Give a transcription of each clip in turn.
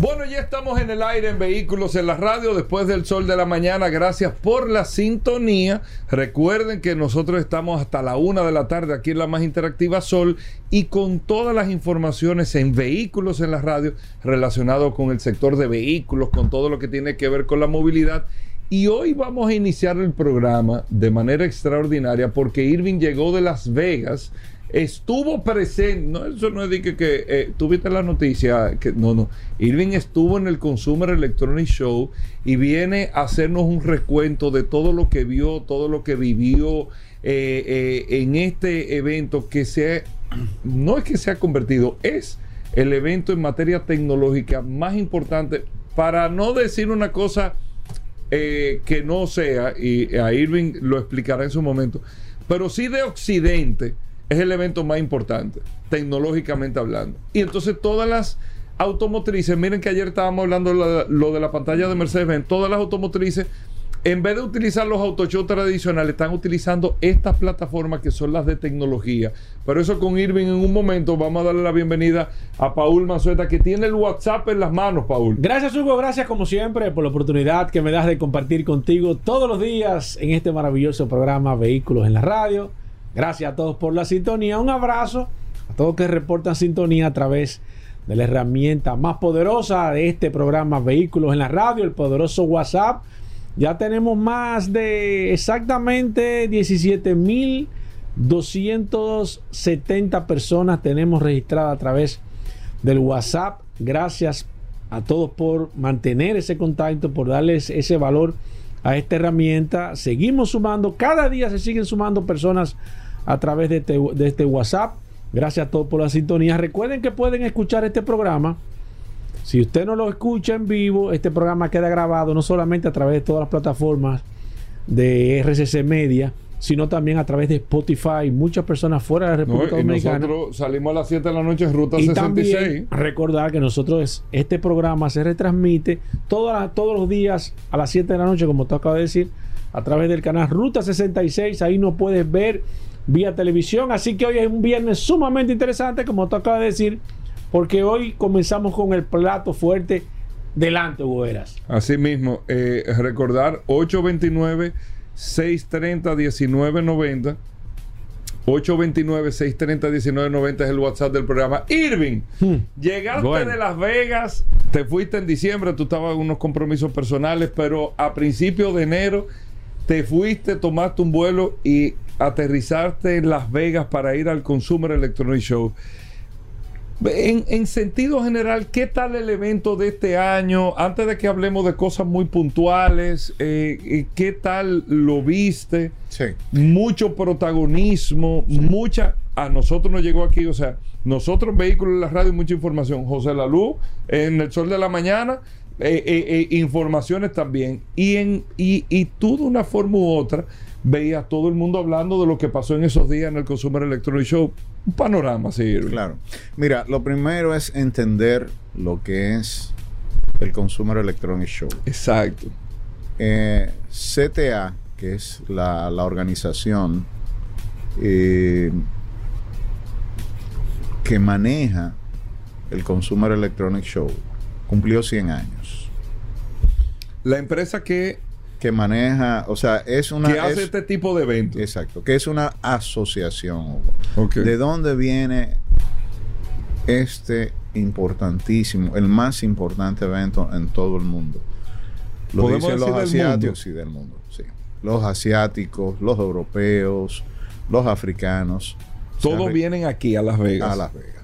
Bueno, ya estamos en el aire en Vehículos en la Radio después del sol de la mañana. Gracias por la sintonía. Recuerden que nosotros estamos hasta la una de la tarde aquí en la más interactiva Sol y con todas las informaciones en Vehículos en la Radio relacionado con el sector de vehículos, con todo lo que tiene que ver con la movilidad. Y hoy vamos a iniciar el programa de manera extraordinaria porque Irving llegó de Las Vegas estuvo presente, no, eso no es de que, que eh, tuviste la noticia, que no, no, Irving estuvo en el Consumer Electronic Show y viene a hacernos un recuento de todo lo que vio, todo lo que vivió eh, eh, en este evento que se, no es que se ha convertido, es el evento en materia tecnológica más importante, para no decir una cosa que no sea, y a Irving lo explicará en su momento, pero sí de Occidente, es el evento más importante, tecnológicamente hablando. Y entonces todas las automotrices, miren que ayer estábamos hablando de lo de la pantalla de Mercedes-Benz, todas las automotrices, en vez de utilizar los autoshows tradicionales, están utilizando estas plataformas que son las de tecnología. Pero eso con Irving en un momento, vamos a darle la bienvenida a Paul Manzueta, que tiene el WhatsApp en las manos, Paul. Gracias, Hugo, gracias como siempre por la oportunidad que me das de compartir contigo todos los días en este maravilloso programa Vehículos en la Radio. Gracias a todos por la sintonía. Un abrazo a todos que reportan sintonía a través de la herramienta más poderosa de este programa Vehículos en la Radio, el poderoso WhatsApp. Ya tenemos más de exactamente 17.270 personas tenemos registradas a través del WhatsApp. Gracias a todos por mantener ese contacto, por darles ese valor a esta herramienta. Seguimos sumando, cada día se siguen sumando personas a través de este, de este WhatsApp. Gracias a todos por la sintonía. Recuerden que pueden escuchar este programa. Si usted no lo escucha en vivo, este programa queda grabado no solamente a través de todas las plataformas de RCC Media, sino también a través de Spotify. Muchas personas fuera de la República Dominicana. Nosotros salimos a las 7 de la noche en Ruta y 66. También recordar que nosotros, este programa se retransmite todos los días a las 7 de la noche, como tú acabas de decir, a través del canal Ruta 66. Ahí no puedes ver vía televisión. Así que hoy es un viernes sumamente interesante, como tú acabas de decir, porque hoy comenzamos con el plato fuerte delante, Hugo Así mismo, eh, recordar 829 630 1990 829-630-1990 es el WhatsApp del programa. Irving, hmm. llegaste de Las Vegas, te fuiste en diciembre, tú estabas en unos compromisos personales, pero a principios de enero te fuiste, tomaste un vuelo y aterrizarte en Las Vegas para ir al Consumer Electronic Show. En, sentido general, ¿qué tal el evento de este año? Antes de que hablemos de cosas muy puntuales, eh, eh, ¿qué tal lo viste? Sí. Mucho protagonismo, mucha... A nosotros nos llegó aquí, o sea, nosotros Vehículos en la Radio, mucha información. José Lalú, en El Sol de la Mañana, eh, informaciones también. Y, en, y, y tú de una forma u otra veía todo el mundo hablando de lo que pasó en esos días en el Consumer Electronic Show. Un panorama, sí. Claro. Mira, lo primero es entender lo que es el Consumer Electronic Show. Exacto. Eh, CTA, que es la, organización eh, que maneja el Consumer Electronic Show, cumplió 100 años. La empresa que que maneja, o sea, es una... Que hace este tipo de eventos. Exacto, que es una asociación. ¿De dónde viene este importantísimo, el más importante evento en todo el mundo? Lo dicen los asiáticos, sí, del mundo, sí. Los asiáticos, los europeos, los africanos. Todos vienen aquí a Las Vegas. A Las Vegas.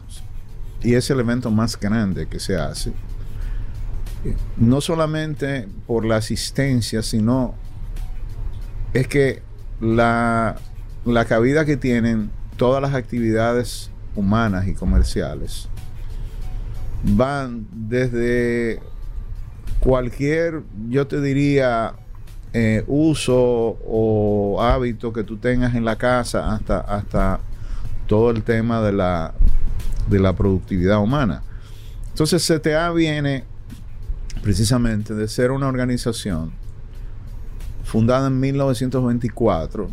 Y es el evento más grande que se hace no solamente por la asistencia, sino es que la, la cabida que tienen todas las actividades humanas y comerciales van desde cualquier, yo te diría, eh, uso o hábito que tú tengas en la casa hasta, hasta todo el tema de la, de la productividad humana. Entonces CTA viene precisamente de ser una organización fundada en 1924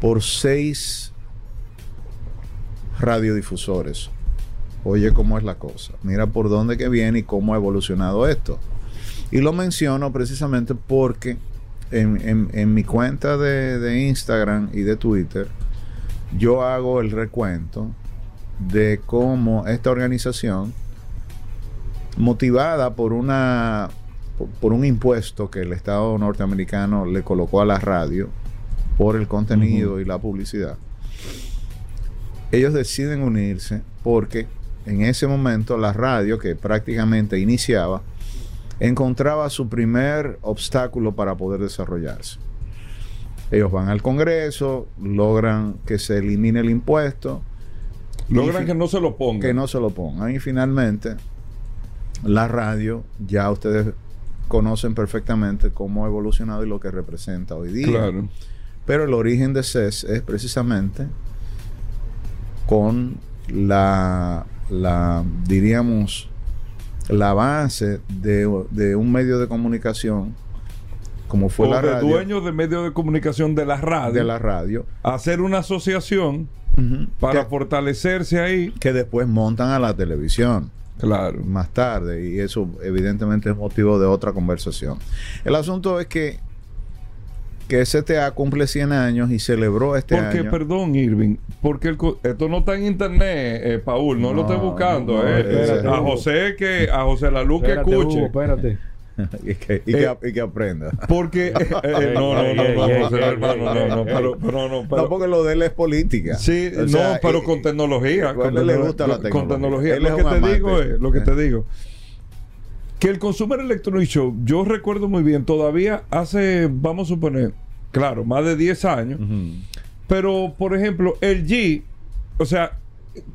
por seis radiodifusores. Oye cómo es la cosa. Mira por dónde que viene y cómo ha evolucionado esto. Y lo menciono precisamente porque en, mi cuenta de, Instagram y de Twitter, yo hago el recuento de cómo esta organización, motivada por una por un impuesto que el Estado norteamericano le colocó a la radio por el contenido y la publicidad, ellos deciden unirse porque en ese momento la radio, que prácticamente iniciaba, encontraba su primer obstáculo para poder desarrollarse. Ellos van al Congreso, logran que se elimine el impuesto. Logran que no se lo pongan. Que no se lo pongan. Y finalmente, la radio, ya ustedes conocen perfectamente cómo ha evolucionado y lo que representa hoy día. Claro. Pero el origen de CES es precisamente con la, la diríamos, la base de, un medio de comunicación como fue la radio. dueños de medios de comunicación de la radio. De la radio. Hacer una asociación para fortalecerse ahí. Que después montan a la televisión. Claro. Más tarde. Y eso evidentemente es motivo de otra conversación. El asunto es que que STA cumple 100 años y celebró este porque, año. perdón, Irving, porque esto no está en internet, eh, Paul, no, lo estoy buscando. eh. a José que a José la luz que escuche. espérate. y, que, y, que, y, que, aprenda. Porque. no, no, no, no, hermano, no, no, pero, pero no. Pero, no, porque lo de él es política. Sí, no, pero con tecnología. Con, le gusta la tecnología. Con tecnología. Lo que te digo es, lo que te digo que el Consumer Electronic Show, yo recuerdo muy bien, todavía hace, vamos a suponer, claro, más de 10 años, pero por ejemplo, el G, o sea,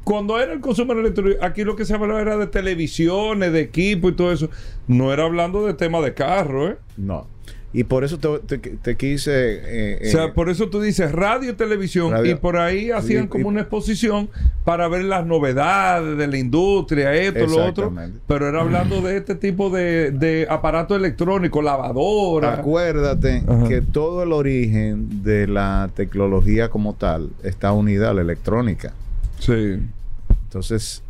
cuando era el Consumer Electronic, aquí lo que se hablaba era de televisiones, de equipo y todo eso, no era hablando de tema de carro, ¿eh? No. Y por eso te, quise... Eh, o sea, eh, por eso tú dices radio y televisión y por ahí hacían como una exposición para ver las novedades de la industria, esto, lo otro. Pero era hablando de este tipo de, de aparato electrónico, lavadora. Acuérdate que todo el origen de la tecnología como tal está unida a la electrónica. Sí. Entonces,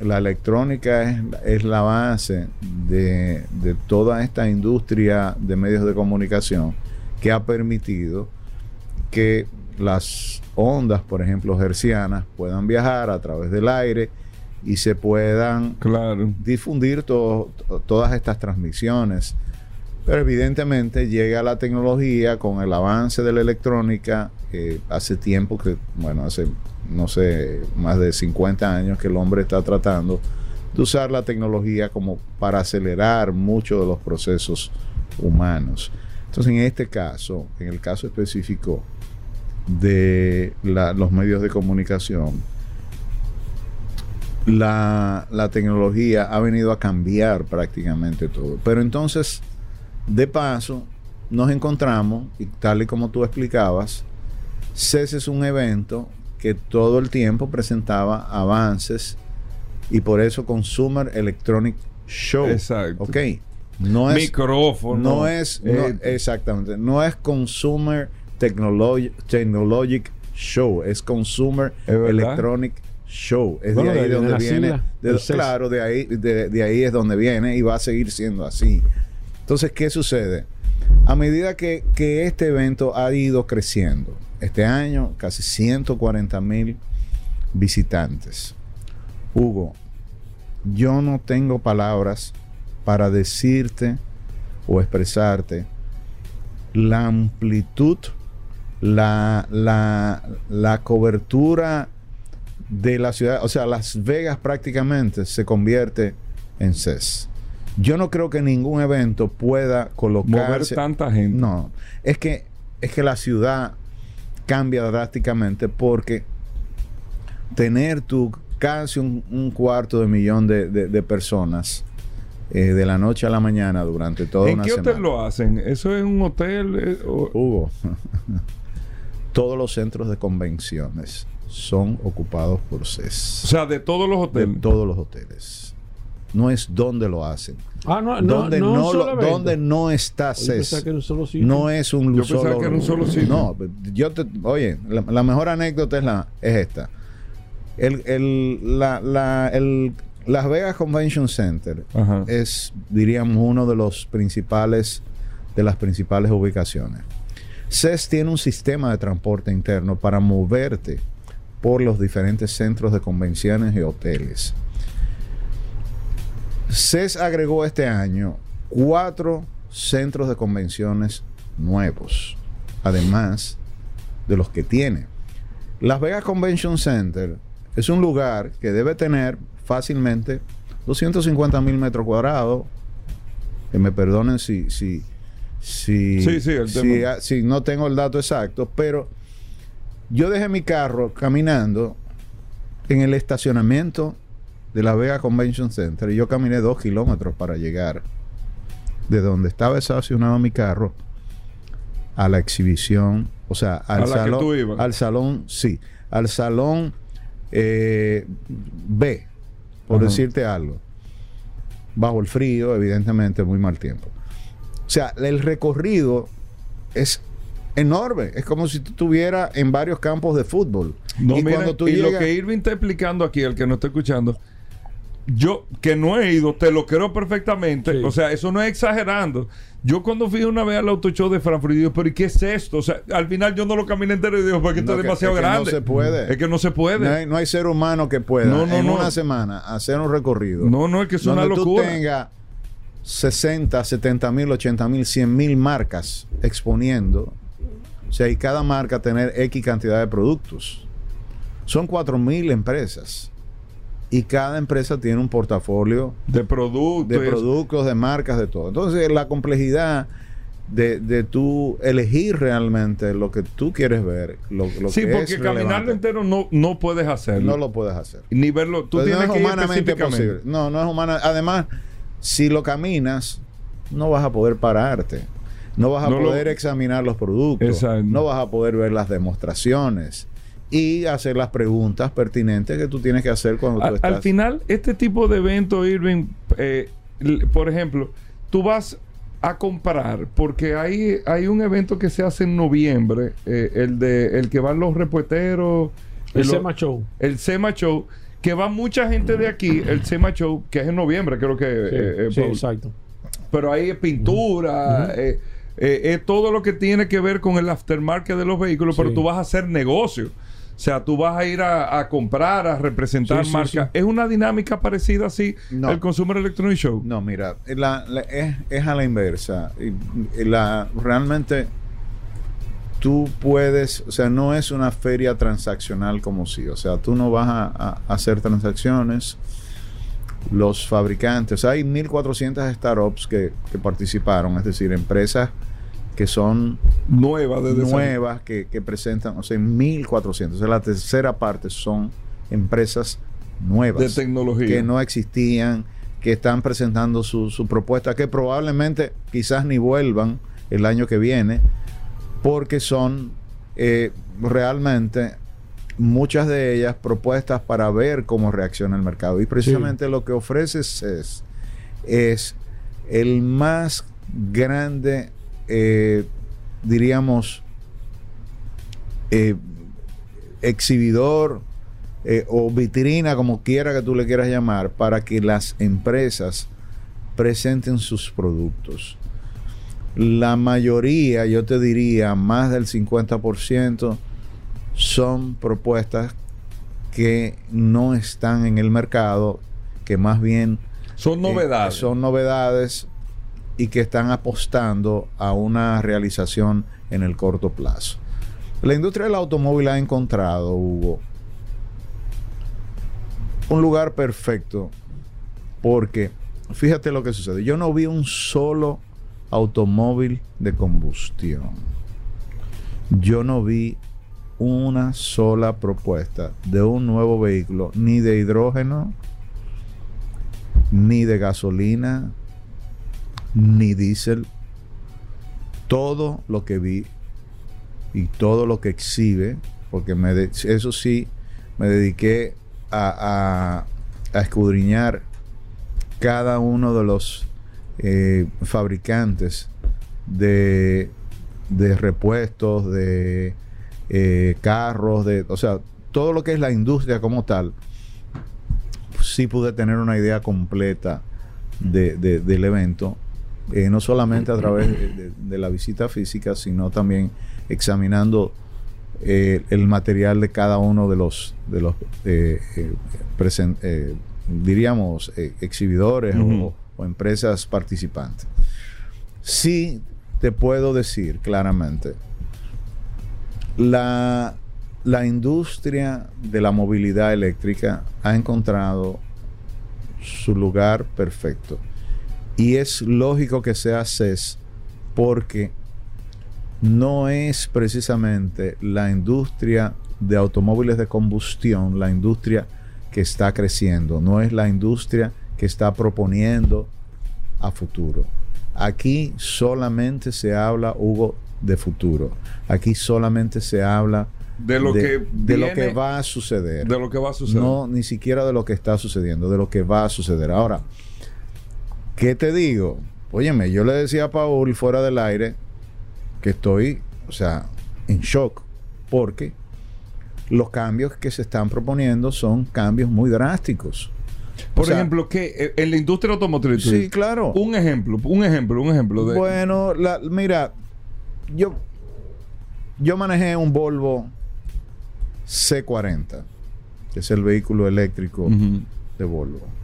la electrónica es, la base de, toda esta industria de medios de comunicación que ha permitido que las ondas, por ejemplo, hercianas, puedan viajar a través del aire y se puedan difundir todas estas transmisiones. Pero evidentemente llega la tecnología con el avance de la electrónica. hace tiempo que, bueno, hace no sé, más de 50 años que el hombre está tratando de usar la tecnología como para acelerar muchos de los procesos humanos. Entonces, en este caso, en el caso específico de los medios de comunicación, la, la, tecnología ha venido a cambiar prácticamente todo. Pero entonces, de paso, nos encontramos, y tal y como tú explicabas, CES es un evento que todo el tiempo presentaba avances y por eso Consumer Electronic Show. Exacto. Ok. No es, Micrófono. No es, eh, exactamente, no es Consumer Technologic Show, es Consumer Electronic Show. Es de ahí de donde viene. claro, de ahí, de ahí es donde viene y va a seguir siendo así. Entonces, ¿qué sucede? A medida que, que este evento ha ido creciendo, este año casi 140 mil visitantes. Hugo, yo no tengo palabras para decirte o expresarte la amplitud, la, la, la cobertura de la ciudad. O sea, Las Vegas prácticamente se convierte en CES. Yo no creo que ningún evento pueda colocarse. Mover tanta gente. No. Es que, es que la ciudad cambia drásticamente porque tener tú casi un, cuarto de millón de, personas eh, de la noche a la mañana durante toda una semana. ¿En qué hotel lo hacen? ¿Eso es un hotel? Eh, Hugo, todos los centros de convenciones son ocupados por CES. O sea, de todos los hoteles. De todos los hoteles. No es donde lo hacen. Ah, no, no, donde no, no, donde no está CES. no es un yo solo, que era un solo sitio. No, yo te, oye, la, mejor anécdota es, la, es esta. El, el, la, la, el las Vegas Convention Center es, diríamos, uno de los principales, de las principales ubicaciones. CES tiene un sistema de transporte interno para moverte por los diferentes centros de convenciones y hoteles. CES agregó este año cuatro centros de convenciones nuevos, además de los que tiene. Las Vegas Convention Center es un lugar que debe tener fácilmente 250 mil metros cuadrados. Que me perdonen si, si, si, si, no tengo el dato exacto, pero yo dejé mi carro caminando en el estacionamiento de la Vega Convention Center y yo caminé dos kilómetros para llegar de donde estaba estacionado mi carro a la exhibición, o sea, al salón, al salón, sí, al salón eh, B, por decirte algo. Bajo el frío, evidentemente, muy mal tiempo. O sea, el recorrido es enorme. Es como si tú estuvieras en varios campos de fútbol. y cuando tú y lo que Irving está explicando aquí, el que no está escuchando, yo que no he ido, te lo creo perfectamente. O sea, eso no es exagerando. Yo cuando fui una vez al auto show de Frankfurt, digo, pero ¿y qué es esto? O sea, al final yo no lo caminé entero y digo, porque esto es demasiado grande. no se puede. Es que no se puede. No hay, ser humano que pueda en una semana hacer un recorrido. No, no, es que es una locura. tú tengas 60, 70 mil, 80 mil, 100 mil marcas exponiendo. O sea, y cada marca tener X cantidad de productos. Son 4 mil empresas y cada empresa tiene un portafolio de productos, de productos, de marcas, de todo. Entonces, la complejidad de, de tú elegir realmente lo que tú quieres ver. Lo, lo sí, porque caminarlo entero no, no puedes hacerlo. No lo puedes hacer. Ni verlo. Tú tienes no es humanamente posible. No, no es humana. Además, si lo caminas, no vas a poder pararte. No vas a poder examinar los productos. No vas a poder ver las demostraciones y hacer las preguntas pertinentes que tú tienes que hacer cuando tú estás. Al final, este tipo de evento, Irving, eh, por ejemplo, tú vas a comprar, porque hay, hay un evento que se hace en noviembre, eh, el de el que van los repuesteros. El, SEMA Show. El SEMA Show, que va mucha gente de aquí, el SEMA Show, que es en noviembre, creo que. Sí, eh, exacto. Pero ahí es pintura, es todo lo que tiene que ver con el aftermarket de los vehículos, pero tú vas a hacer negocio. O sea, tú vas a ir a, comprar, a representar marcas. ¿Es una dinámica parecida así el Consumer Electronic Show? No, mira, es, a la inversa. La, realmente tú puedes, o sea, no es una feria transaccional como si, o sea, tú no vas a, hacer transacciones. Los fabricantes, o sea, hay 1.400 startups que, que participaron, es decir, empresas que son nuevas, nuevas que, presentan, o sea, 1.400. O sea, la tercera parte son empresas nuevas. De tecnología. Que no existían, que están presentando su, su propuesta, que probablemente quizás ni vuelvan el año que viene, porque son eh, realmente muchas de ellas propuestas para ver cómo reacciona el mercado. Y precisamente lo que ofrece es, es el más grande eh, diríamos, eh, exhibidor eh, o vitrina, como quiera que tú le quieras llamar, para que las empresas presenten sus productos. La mayoría, yo te diría, más del 50%, son propuestas que no están en el mercado, que más bien son novedades. son novedades y que están apostando a una realización en el corto plazo. La industria del automóvil ha encontrado, Hugo, un lugar perfecto porque fíjate lo que sucede. Yo no vi un solo automóvil de combustión. Yo no vi una sola propuesta de un nuevo vehículo, ni de hidrógeno, ni de gasolina, ni diésel. Todo lo que vi y todo lo que exhibe, porque me eso sí, me dediqué a, a, escudriñar cada uno de los eh, fabricantes de, de repuestos, de eh, carros, de, o sea, todo lo que es la industria como tal, sí pude tener una idea completa de, del evento, eh, no solamente a través de, la visita física, sino también examinando eh, el material de cada uno de los, de los diríamos, exhibidores o, o empresas participantes. Sí te puedo decir claramente la, industria de la movilidad eléctrica ha encontrado su lugar perfecto. Y es lógico que sea CES porque no es precisamente la industria de automóviles de combustión la industria que está creciendo, no es la industria que está proponiendo a futuro. Aquí solamente se habla, Hugo, de futuro. Aquí solamente se habla de lo, que, de lo que va a suceder. De lo que va a suceder. No, ni siquiera de lo que está sucediendo, de lo que va a suceder. Ahora, ¿qué te digo? Óyeme, yo le decía a Paul fuera del aire que estoy, o sea, en shock, porque los cambios que se están proponiendo son cambios muy drásticos. Por ejemplo, que eh, en la industria automotriz. Sí, claro. Un ejemplo, un ejemplo, un ejemplo de. Bueno, la, mira, yo, yo manejé un Volvo C40, que es el vehículo eléctrico de Volvo.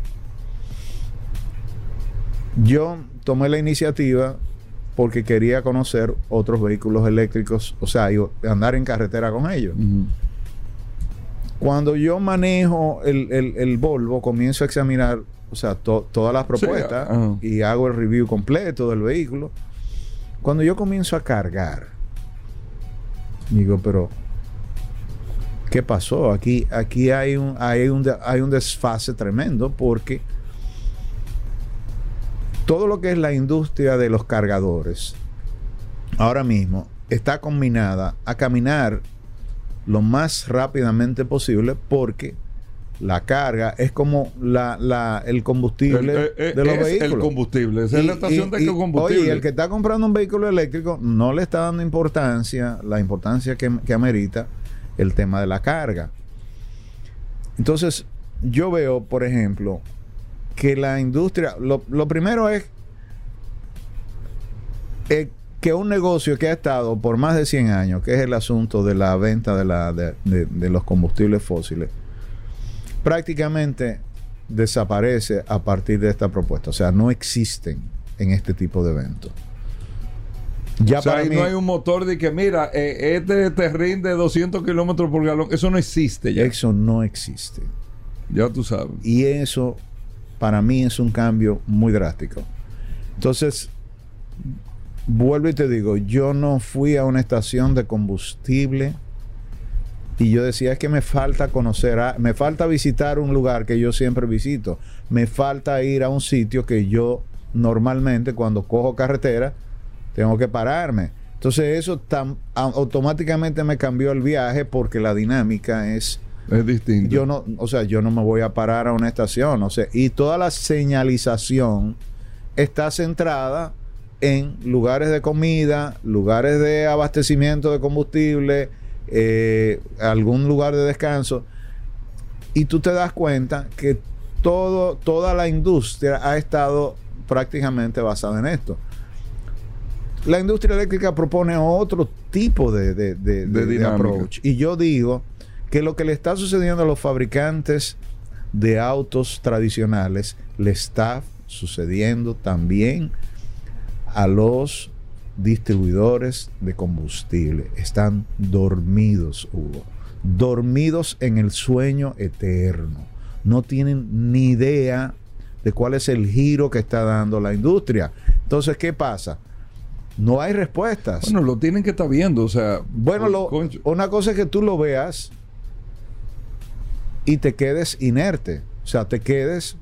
Yo tomé la iniciativa porque quería conocer otros vehículos eléctricos, o sea, andar en carretera con ellos. Cuando yo manejo el, Volvo, comienzo a examinar, o sea, todas las propuestas y hago el review completo del vehículo. Cuando yo comienzo a cargar, digo, pero ¿qué pasó? Aquí, aquí hay, un, hay, un, hay un desfase tremendo porque todo lo que es la industria de los cargadores ahora mismo está combinada a caminar lo más rápidamente posible porque la carga es como la, el combustible de los es El combustible, es la estación de combustible. Oye, el que está comprando un vehículo eléctrico no le está dando importancia, la importancia que, amerita el tema de la carga. Entonces, yo veo, por ejemplo, que la industria, lo, primero es eh, que un negocio que ha estado por más de 100 años, que es el asunto de la venta de, la, de los combustibles fósiles, prácticamente desaparece a partir de esta propuesta. O sea, no existen en este tipo de eventos. Ya para mí, no hay un motor de que, mira, eh, este te rinde 200 kilómetros por galón. Eso no existe ya. Eso no existe. Ya tú sabes. Y eso, para mí, es un cambio muy drástico. Entonces, vuelvo y te digo, yo no fui a una estación de combustible y yo decía, es que me falta conocer, me falta visitar un lugar que yo siempre visito. Me falta ir a un sitio que yo normalmente cuando cojo carretera tengo que pararme. Entonces eso automáticamente me cambió el viaje porque la dinámica es... Es distinta. Yo no, o sea, yo no me voy a parar a una estación, o sea, y toda la señalización está centrada en lugares de comida, lugares de abastecimiento de combustible, eh, algún lugar de descanso, y tú te das cuenta que todo, toda la industria ha estado prácticamente basada en esto. La industria eléctrica propone otro tipo de, de, de, approach. Y yo digo que lo que le está sucediendo a los fabricantes de autos tradicionales le está sucediendo también a los distribuidores de combustible. Están dormidos, Hugo. Dormidos en el sueño eterno. No tienen ni idea de cuál es el giro que está dando la industria. Entonces, ¿qué pasa? No hay respuestas. Bueno, lo tienen que estar viendo, o sea... Bueno, una cosa es que tú lo veas y te quedes inerte. O sea, te quedes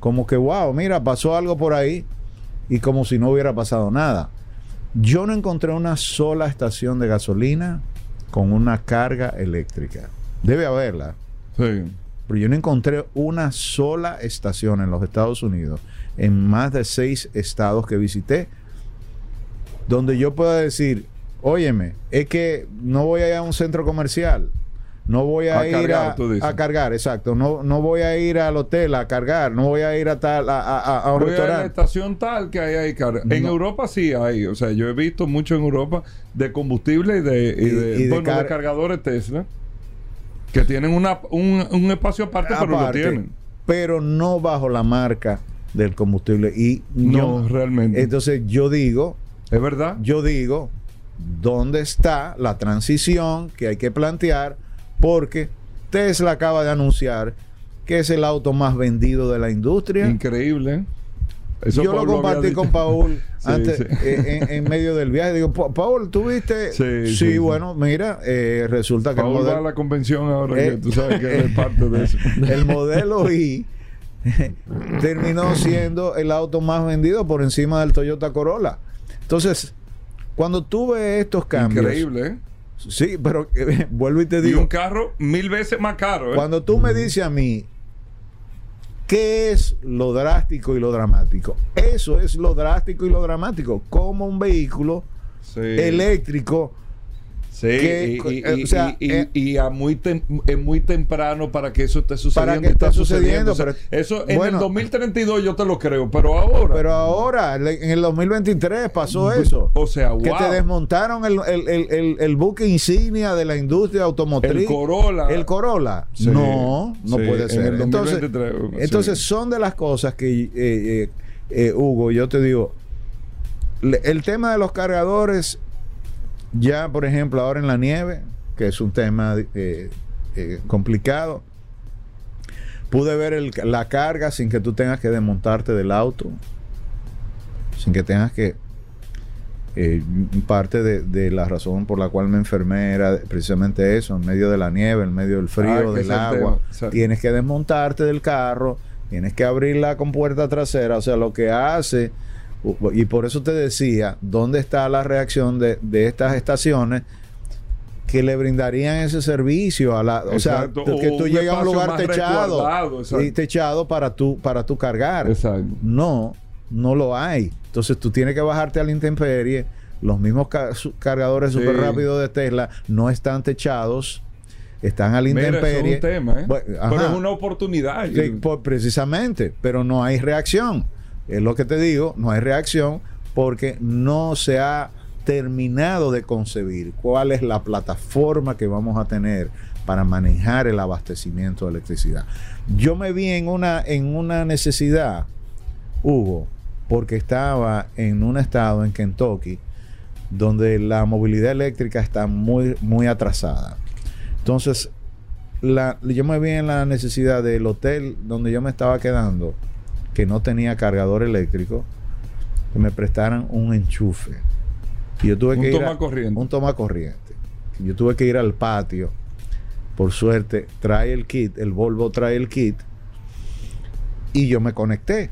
como que, wow, mira, pasó algo por ahí y como si no hubiera pasado nada. Yo no encontré una sola estación de gasolina con una carga eléctrica. Debe haberla. Sí. Pero yo no encontré una sola estación en los Estados Unidos, en más de seis estados que visité, donde yo pueda decir, óyeme, es que no voy a ir a un centro comercial, no voy a, A ir cargar, a, cargar, exacto, no, no voy a ir al hotel a cargar, no voy a ir a tal, a, a- a un Voy a la restaurante. estación tal que hay ahí carga. En. Europa sí hay. O sea, yo he visto mucho en Europa de combustible y de, y de, y de bueno, de car- cargadores Tesla que tienen una, un, un espacio aparte, pero lo tienen. pero no bajo la marca del combustible. Y No, yo- realmente. Entonces yo digo, es verdad. yo digo, ¿dónde está la transición que hay que plantear? Porque Tesla acaba de anunciar que es el auto más vendido de la industria. Increíble. ¿eh? Eso Yo lo Paul compartí con Paul Sí, antes, sí. eh, En, en medio del viaje. Digo, "Pa- Paul, ¿tú viste? Sí, Sí, bueno, mira, eh, resulta que el Paul va a modelo, la convención ahora, Eh, que tú sabes que es parte de eso. el modelo I terminó siendo el auto más vendido por encima del Toyota Corolla. Entonces, cuando tú ves estos cambios, Increíble, ¿eh? Sí, pero eh, vuelvo y te Y digo, un carro mil veces más caro, ¿eh? cuando tú me dices a mí, ¿qué es lo drástico y lo dramático? Eso es lo drástico y lo dramático. Como un vehículo Sí. eléctrico Sí, que- y, y- eh, o sea, y- eh, y a muy tem- es muy temprano para que eso esté sucediendo. Para que y está esté sucediendo, O sea, pero- eso en bueno. el 2032 yo te lo creo, pero ahora. Pero ahora, en el 2023 pasó eso. o sea, Que wow. te desmontaron el, el- el- el- buque insignia de la industria automotriz. El Corolla. El Corolla. Sí, no, no sí, puede en ser. el entonces, 2023, sí. entonces son de las cosas que, eh, eh, eh, Hugo, yo te digo, el tema de los cargadores, ya por ejemplo ahora en la nieve, que es un tema eh, eh, complicado, pude ver el- la carga sin que tú tengas que desmontarte del auto, sin que tengas que... eh, parte de, de la razón por la cual me enfermé era precisamente eso, en medio de la nieve, en medio del frío, Ah, del agua. Tienes que desmontarte del carro, tienes que abrir la compuerta trasera, o sea, lo que hace, y por eso te decía, ¿dónde está la reacción de, de estas estaciones? que le brindarían ese servicio a la, o sea, que o tú llegas a un lugar techado y techado para tú para tu cargar. Exacto. No, no lo hay. Entonces tú tienes que bajarte a la intemperie. Los mismos ca- cargadores Sí. súper rápidos de Tesla no están techados, están a la Mira, eso intemperie. es un tema, ¿eh? Bueno, pero es una oportunidad. Sí, por- precisamente, pero no hay reacción. Es lo que te digo, no hay reacción porque no se ha terminado de concebir cuál es la plataforma que vamos a tener para manejar el abastecimiento de electricidad. Yo me vi en una, en una necesidad, Hugo, porque estaba en un estado en Kentucky donde la movilidad eléctrica está muy, muy atrasada. Entonces, la- yo me vi en la necesidad del hotel donde yo me estaba quedando, que no tenía cargador eléctrico, que me prestaran un enchufe. Y yo tuve Un que ir a- corriente. Un toma corriente. Yo tuve que ir al patio. Por suerte, trae el kit, el Volvo trae el kit. Y yo me conecté.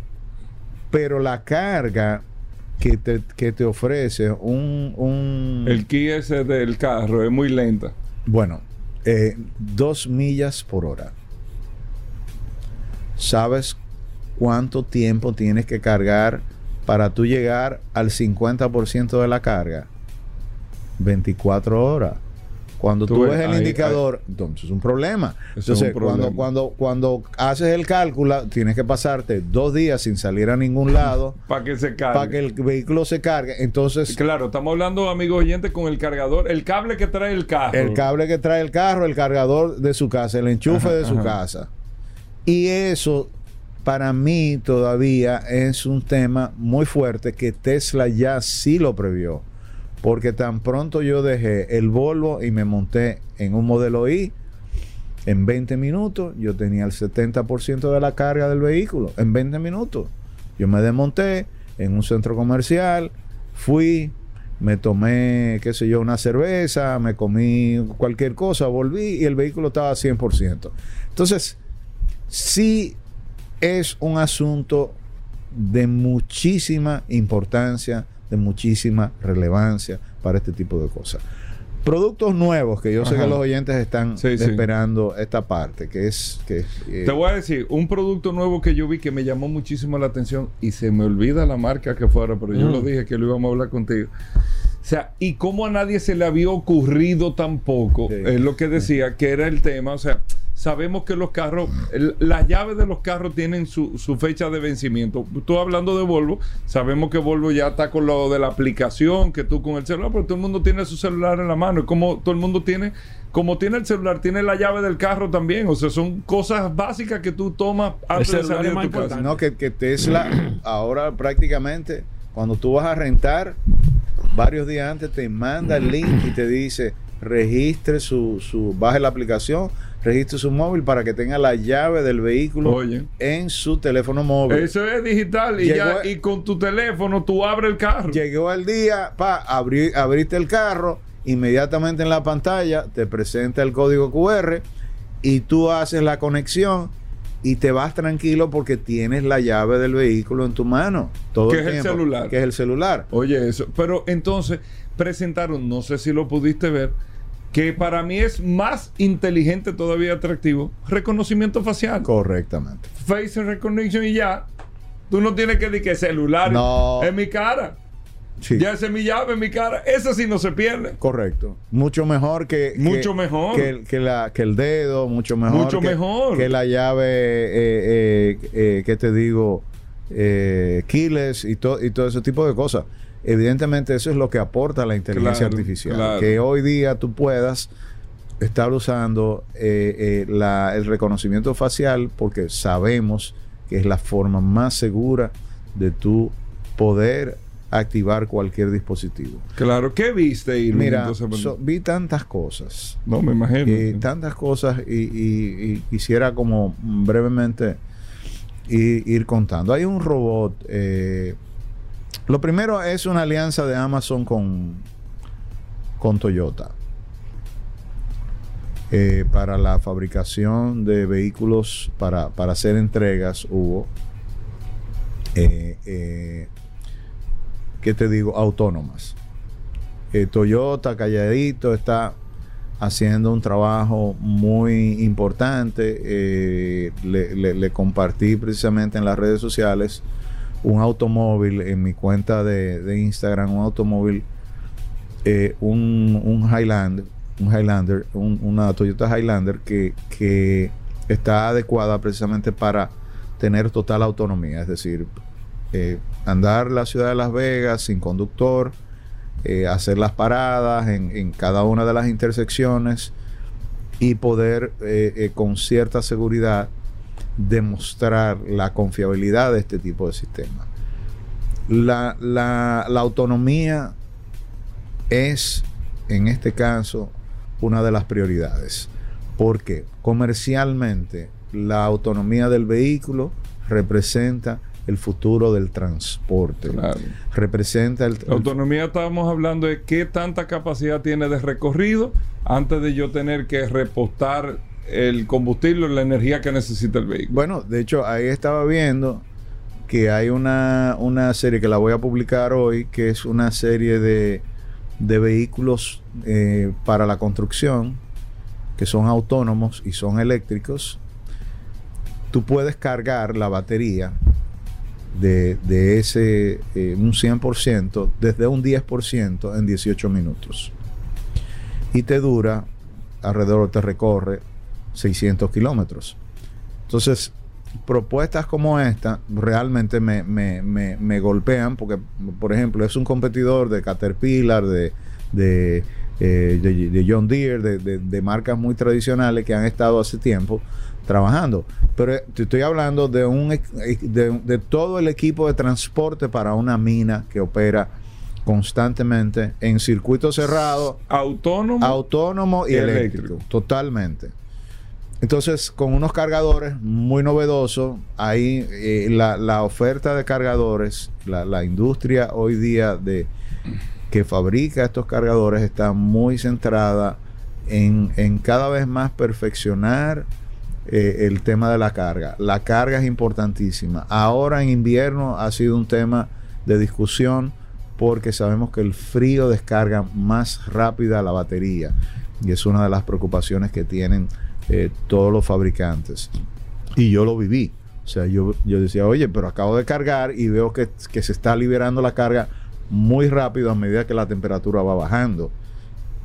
Pero la carga que te, que te ofrece un, un El key ese del carro es muy lenta. bueno, eh, dos millas por hora. ¿Sabes cuánto tiempo tienes que cargar para tú llegar al 50% de la carga? 24 horas. Cuando Tú tú, ves, el ahí- indicador, entonces es un problema. Eso es Entonces, un problema. Cuando, cuando, cuando haces el cálculo, tienes que pasarte dos días sin salir a ningún lado Para que se cargue. para que el vehículo se cargue. Entonces, Claro, estamos hablando, amigos oyentes, con el cargador, el cable que trae el carro. El cable que trae el carro, el cargador de su casa, el enchufe Ajá, de su ajá. casa. Y eso para mí todavía es un tema muy fuerte que Tesla ya sí lo previó. Porque tan pronto yo dejé el Volvo y me monté en un modelo I, en 20 minutos yo tenía el 70% de la carga del vehículo. En 20 minutos. Yo me desmonté en un centro comercial, fui, me tomé, qué sé yo, una cerveza, me comí cualquier cosa, volví y el vehículo estaba a 100%. Entonces, sí es un asunto de muchísima importancia, de muchísima relevancia para este tipo de cosas. Productos nuevos que yo sé que los oyentes están esperando esta parte, que es... Que, eh, Te voy a decir, un producto nuevo que yo vi que me llamó muchísimo la atención y se me olvida la marca que fuera, pero yo lo mm. dije que lo íbamos a hablar contigo. O sea, y cómo a nadie se le había ocurrido tampoco, es lo que decía, que era el tema, o sea, sabemos que los carros, las llaves de los carros tienen su, fecha de vencimiento. Tú hablando de Volvo, sabemos que Volvo ya está con lo de la aplicación, que tú con el celular, pero todo el mundo tiene su celular en la mano. Es como todo el mundo tiene, como tiene el celular, tiene la llave del carro también. O sea, son cosas básicas que tú tomas antes de salir de tu casa. No, que, que Tesla ahora prácticamente, cuando tú vas a rentar varios días antes te manda el link y te dice registre su, su baje la aplicación, registre su móvil para que tenga la llave del vehículo en su teléfono móvil. Eso es digital y, ya, y con tu teléfono tú abres el carro. Llegó el día, pa, abrí, abriste el carro, inmediatamente en la pantalla te presenta el código QR y tú haces la conexión y te vas tranquilo porque tienes la llave del vehículo en tu mano. Todo que es el celular. Que es el celular. Oye, eso. Pero entonces presentaron, no sé si lo pudiste ver, que para mí es más inteligente todavía atractivo, reconocimiento facial. Correctamente. Face recognition y ya. Tú no tienes que decir que celular no. en mi cara. Ya ese mi llave en mi cara. Esa sí no se pierde. Correcto. Mucho mejor que. Mucho mejor. Que, la, que el dedo, mucho mejor. Mucho que, mejor. Que la llave, eh, eh, eh ¿qué te digo? Eh, keyless y, y todo ese tipo de cosas. Evidentemente, eso es lo que aporta la inteligencia artificial. Que hoy día tú puedas estar usando eh, el reconocimiento facial porque sabemos que es la forma más segura de tu poder activar cualquier dispositivo. Claro, ¿qué viste? Y Mira, vi tantas cosas. No, me imagino. Eh, tantas cosas y, quisiera como brevemente ir, contando. Hay un robot. Eh, lo primero es una alianza de Amazon con, con Toyota. Eh, para la fabricación de vehículos para, para hacer entregas hubo ¿qué te digo? Autónomas. Eh, Toyota, calladito, está haciendo un trabajo muy importante. Eh, le, compartí precisamente en las redes sociales un automóvil en mi cuenta de, Instagram, un automóvil, eh, un, un, Highlander, un Highlander, una Toyota Highlander que, que está adecuada precisamente para tener total autonomía, es decir, eh, andar la ciudad de Las Vegas sin conductor, eh, hacer las paradas en, cada una de las intersecciones y poder con cierta seguridad demostrar la confiabilidad de este tipo de sistema. La, la autonomía es, en este caso, una de las prioridades. Porque comercialmente la autonomía del vehículo representa el futuro del transporte. Representa el... La autonomía estábamos hablando de qué tanta capacidad tiene de recorrido antes de yo tener que repostar el combustible, la energía que necesita el vehículo. Bueno, de hecho, ahí estaba viendo que hay una, una serie que la voy a publicar hoy, que es una serie de, de vehículos eh, para la construcción, que son autónomos y son eléctricos. Tú puedes cargar la batería de, ese eh, un 100% desde un 10% en 18 minutos. Y te dura, alrededor te recorre 600 kilómetros. Entonces, propuestas como esta realmente me, me, golpean porque, por ejemplo, es un competidor de Caterpillar, de, de, eh, de John Deere, de, marcas muy tradicionales que han estado hace tiempo trabajando. Pero eh, te estoy hablando de, un, de, todo el equipo de transporte para una mina que opera constantemente en circuito cerrado, autónomo, autónomo y, eléctrico. totalmente. Entonces, con unos cargadores muy novedosos, ahí eh, la, oferta de cargadores, la, industria hoy día de que fabrica estos cargadores está muy centrada en, en cada vez más perfeccionar eh, el tema de la carga. La carga es importantísima. Ahora en invierno ha sido un tema de discusión porque sabemos que el frío descarga más rápida la batería y es una de las preocupaciones que tienen eh, todos los fabricantes. Y yo lo viví. O sea, yo, yo decía, oye, pero acabo de cargar y veo que, que se está liberando la carga muy rápido a medida que la temperatura va bajando.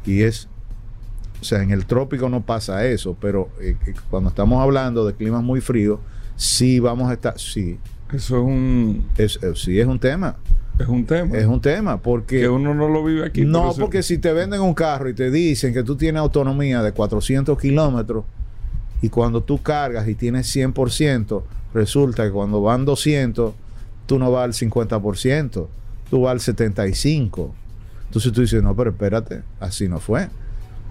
Y es o sea, en el trópico no pasa eso, pero eh, eh, cuando estamos hablando de climas muy fríos, sí vamos a estar, sí. Eso es un... Es, eh, sí, es un tema. Es un tema. Es un tema, porque... Que uno no lo vive aquí. No, porque si te venden un carro y te dicen que tú tienes autonomía de 400 kilómetros y cuando tú cargas y tienes 100%, resulta que cuando van 200, tú no vas al 50%, tú vas al 75%. Entonces tú dices, no, pero espérate, así no fue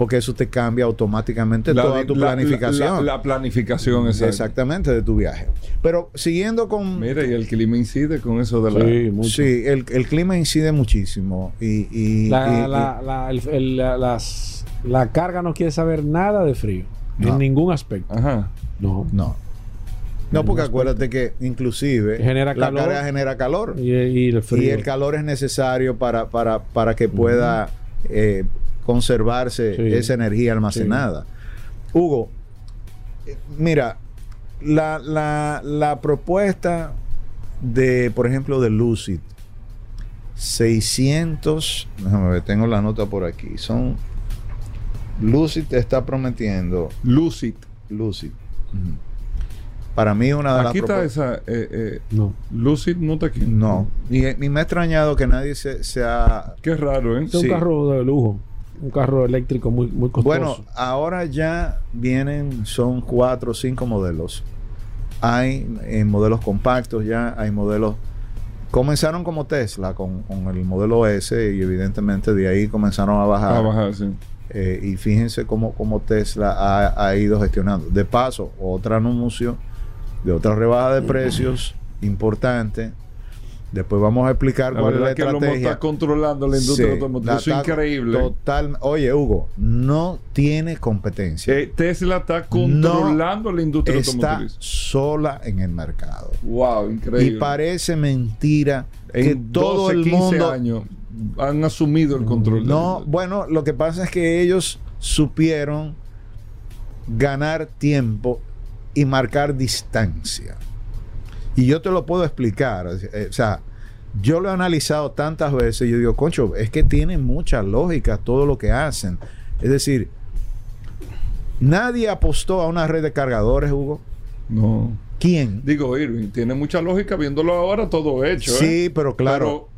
porque eso te cambia automáticamente toda tu planificación. La, planificación, exactamente, de tu viaje. Pero siguiendo con... Mira, y el clima incide con eso de la... Sí, mucho. sí el, clima incide muchísimo. Y, la, la, carga no quiere saber nada de frío, en ningún aspecto. Ajá. No. No. No, porque acuérdate que inclusive genera la carga genera calor. Y, el calor es necesario para, para, para que pueda eh, conservarse esa energía almacenada. Hugo, mira, la, propuesta de, por ejemplo, de Lucid, 600, déjame ver, tengo la nota por aquí, son, Lucid te está prometiendo. Lucid. Lucid. Para mí una de las... Aquí está esa... Eh, eh, no. Lucid no está aquí. No. Ni, me ha extrañado que nadie se, sea... Qué raro, ¿eh? Es un carro de lujo un carro eléctrico muy, muy costoso. Bueno, ahora ya vienen, son cuatro o cinco modelos. Hay en modelos compactos ya, hay modelos... Comenzaron como Tesla con, el modelo S y evidentemente de ahí comenzaron a bajar. A bajar, sí. Eh, y fíjense cómo, cómo Tesla ha, ha, ido gestionando. De paso, otra anuncio de otra rebaja de precios importante Después vamos a explicar cuál es la que estrategia. está controlando la industria automotriz. Eso es increíble. Total, oye, Hugo, no tiene competencia. Eh, Tesla está controlando la industria automotriz. Está sola en el mercado. Wow, increíble. Y parece mentira que todo el 15 mundo años han asumido el control. No, bueno, lo que pasa es que ellos supieron ganar tiempo y marcar distancia. Y yo te lo puedo explicar. Eh, o sea, yo lo he analizado tantas veces y yo digo, concho, es que tiene mucha lógica todo lo que hacen. Es decir, nadie apostó a una red de cargadores, Hugo. No. ¿Quién? Digo, Irving, tiene mucha lógica viéndolo ahora todo hecho. Sí, ¿eh? pero claro.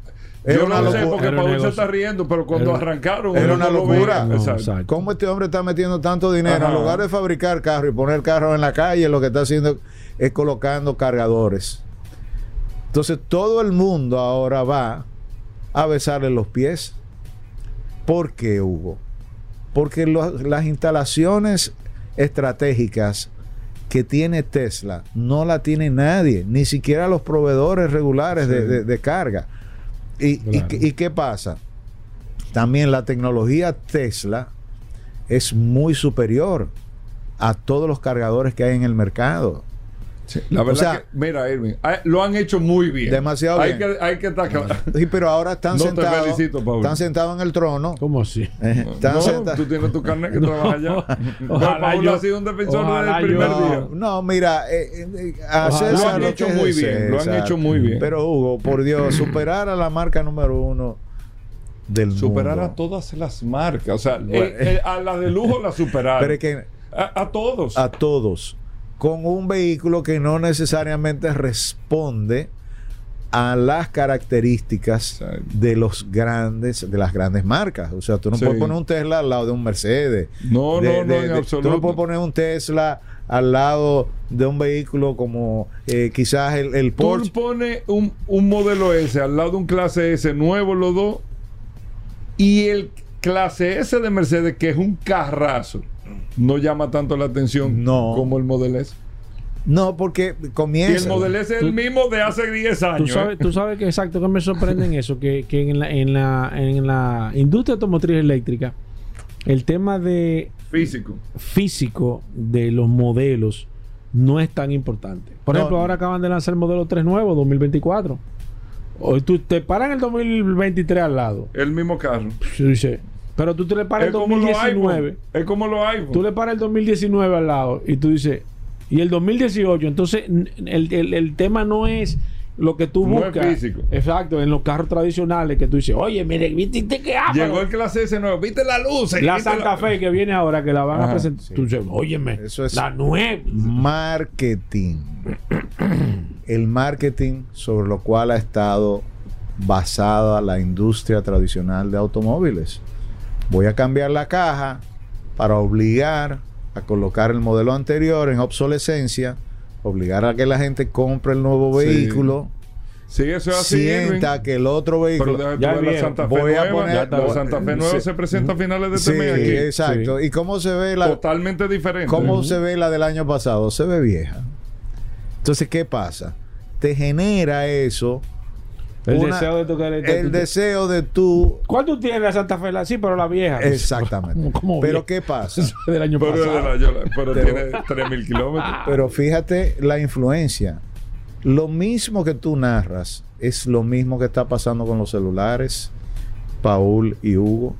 yo no lo sé porque Paul se está riendo, pero cuando arrancaron. Era una locura. ¿Cómo este hombre está metiendo tanto dinero? En lugar de fabricar carro y poner carro en la calle, lo que está haciendo es colocando cargadores. Entonces todo el mundo ahora va a besarle los pies. ¿Por qué, Hugo? Porque las instalaciones estratégicas que tiene Tesla no la tiene nadie, ni siquiera los proveedores regulares de, carga. Y, y, qué pasa? También la tecnología Tesla es muy superior a todos los cargadores que hay en el mercado la verdad que, mira, Irving, ah, lo han hecho muy bien. Demasiado hay bien. Que, hay que estar Sí, pero ahora están sentados. están sentados en el trono. ¿Cómo así? Eh, están no, tú tienes tu carnet que trabaja allá. Paulo ha sido un defensor desde el primer día. No, mira, eh, eh, lo han hecho muy bien. lo han hecho muy bien. Pero Hugo, por Dios, superar a la marca número uno del superar a todas las marcas. O sea, a las de lujo la superaron. Pero es que a todos. A todos con un vehículo que no necesariamente responde a las características de los grandes, de las grandes marcas. O sea, tú no puedes poner un Tesla al lado de un Mercedes. No, no, no, en absoluto. Tú no puedes poner un Tesla al lado de un vehículo como eh, quizás el, el Porsche. Tú pones un, un modelo S al lado de un clase S nuevo, los dos, y el clase S de Mercedes, que es un carrazo no llama tanto la atención como el Model S. No, porque comienza. Y el Model S es el mismo de hace 10 años. ¿eh? Tú sabes, que exacto que me sorprende en eso, que, en, la, en, la, en la industria automotriz eléctrica, el tema de físico físico de los modelos no es tan importante. Por ejemplo, ahora acaban de lanzar el modelo 3 nuevo, 2024. Hoy tú te paran el 2023 al lado. El mismo carro. Sí, Pero tú te le paras el 2019. Es como lo hay. Tú le paras el 2019 al lado y tú dices, y el 2018. Entonces, el, el, el tema no es lo que tú buscas. físico. Exacto, en los carros tradicionales que tú dices, oye, mire, ¿viste qué hace? Llegó el clase S nuevo, ¿viste la luz? La Santa Fe que viene ahora, que la van a presentar. Tú dices, óyeme, Eso es la nueva. Marketing. el marketing sobre lo cual ha estado basada la industria tradicional de automóviles. Voy a cambiar la caja para obligar a colocar el modelo anterior en obsolescencia obligar a que la gente compre el nuevo vehículo. Sí, eso es así. Sienta que el otro vehículo. Pero ya la Santa Fe voy a poner, la Santa Fe nueva se presenta a finales de este mes aquí. Exacto. ¿Y cómo se ve la. Totalmente diferente. ¿Cómo se ve la del año pasado? Se ve vieja. Entonces, ¿qué pasa? Te genera eso el deseo de tu El deseo de tu. ¿Cuál tú tienes la Santa Fe? Sí, pero la vieja. Exactamente. pero ¿qué pasa? del año pero, pasado. pero, tiene 3.000 kilómetros. Pero fíjate la influencia. Lo mismo que tú narras es lo mismo que está pasando con los celulares, Paul y Hugo.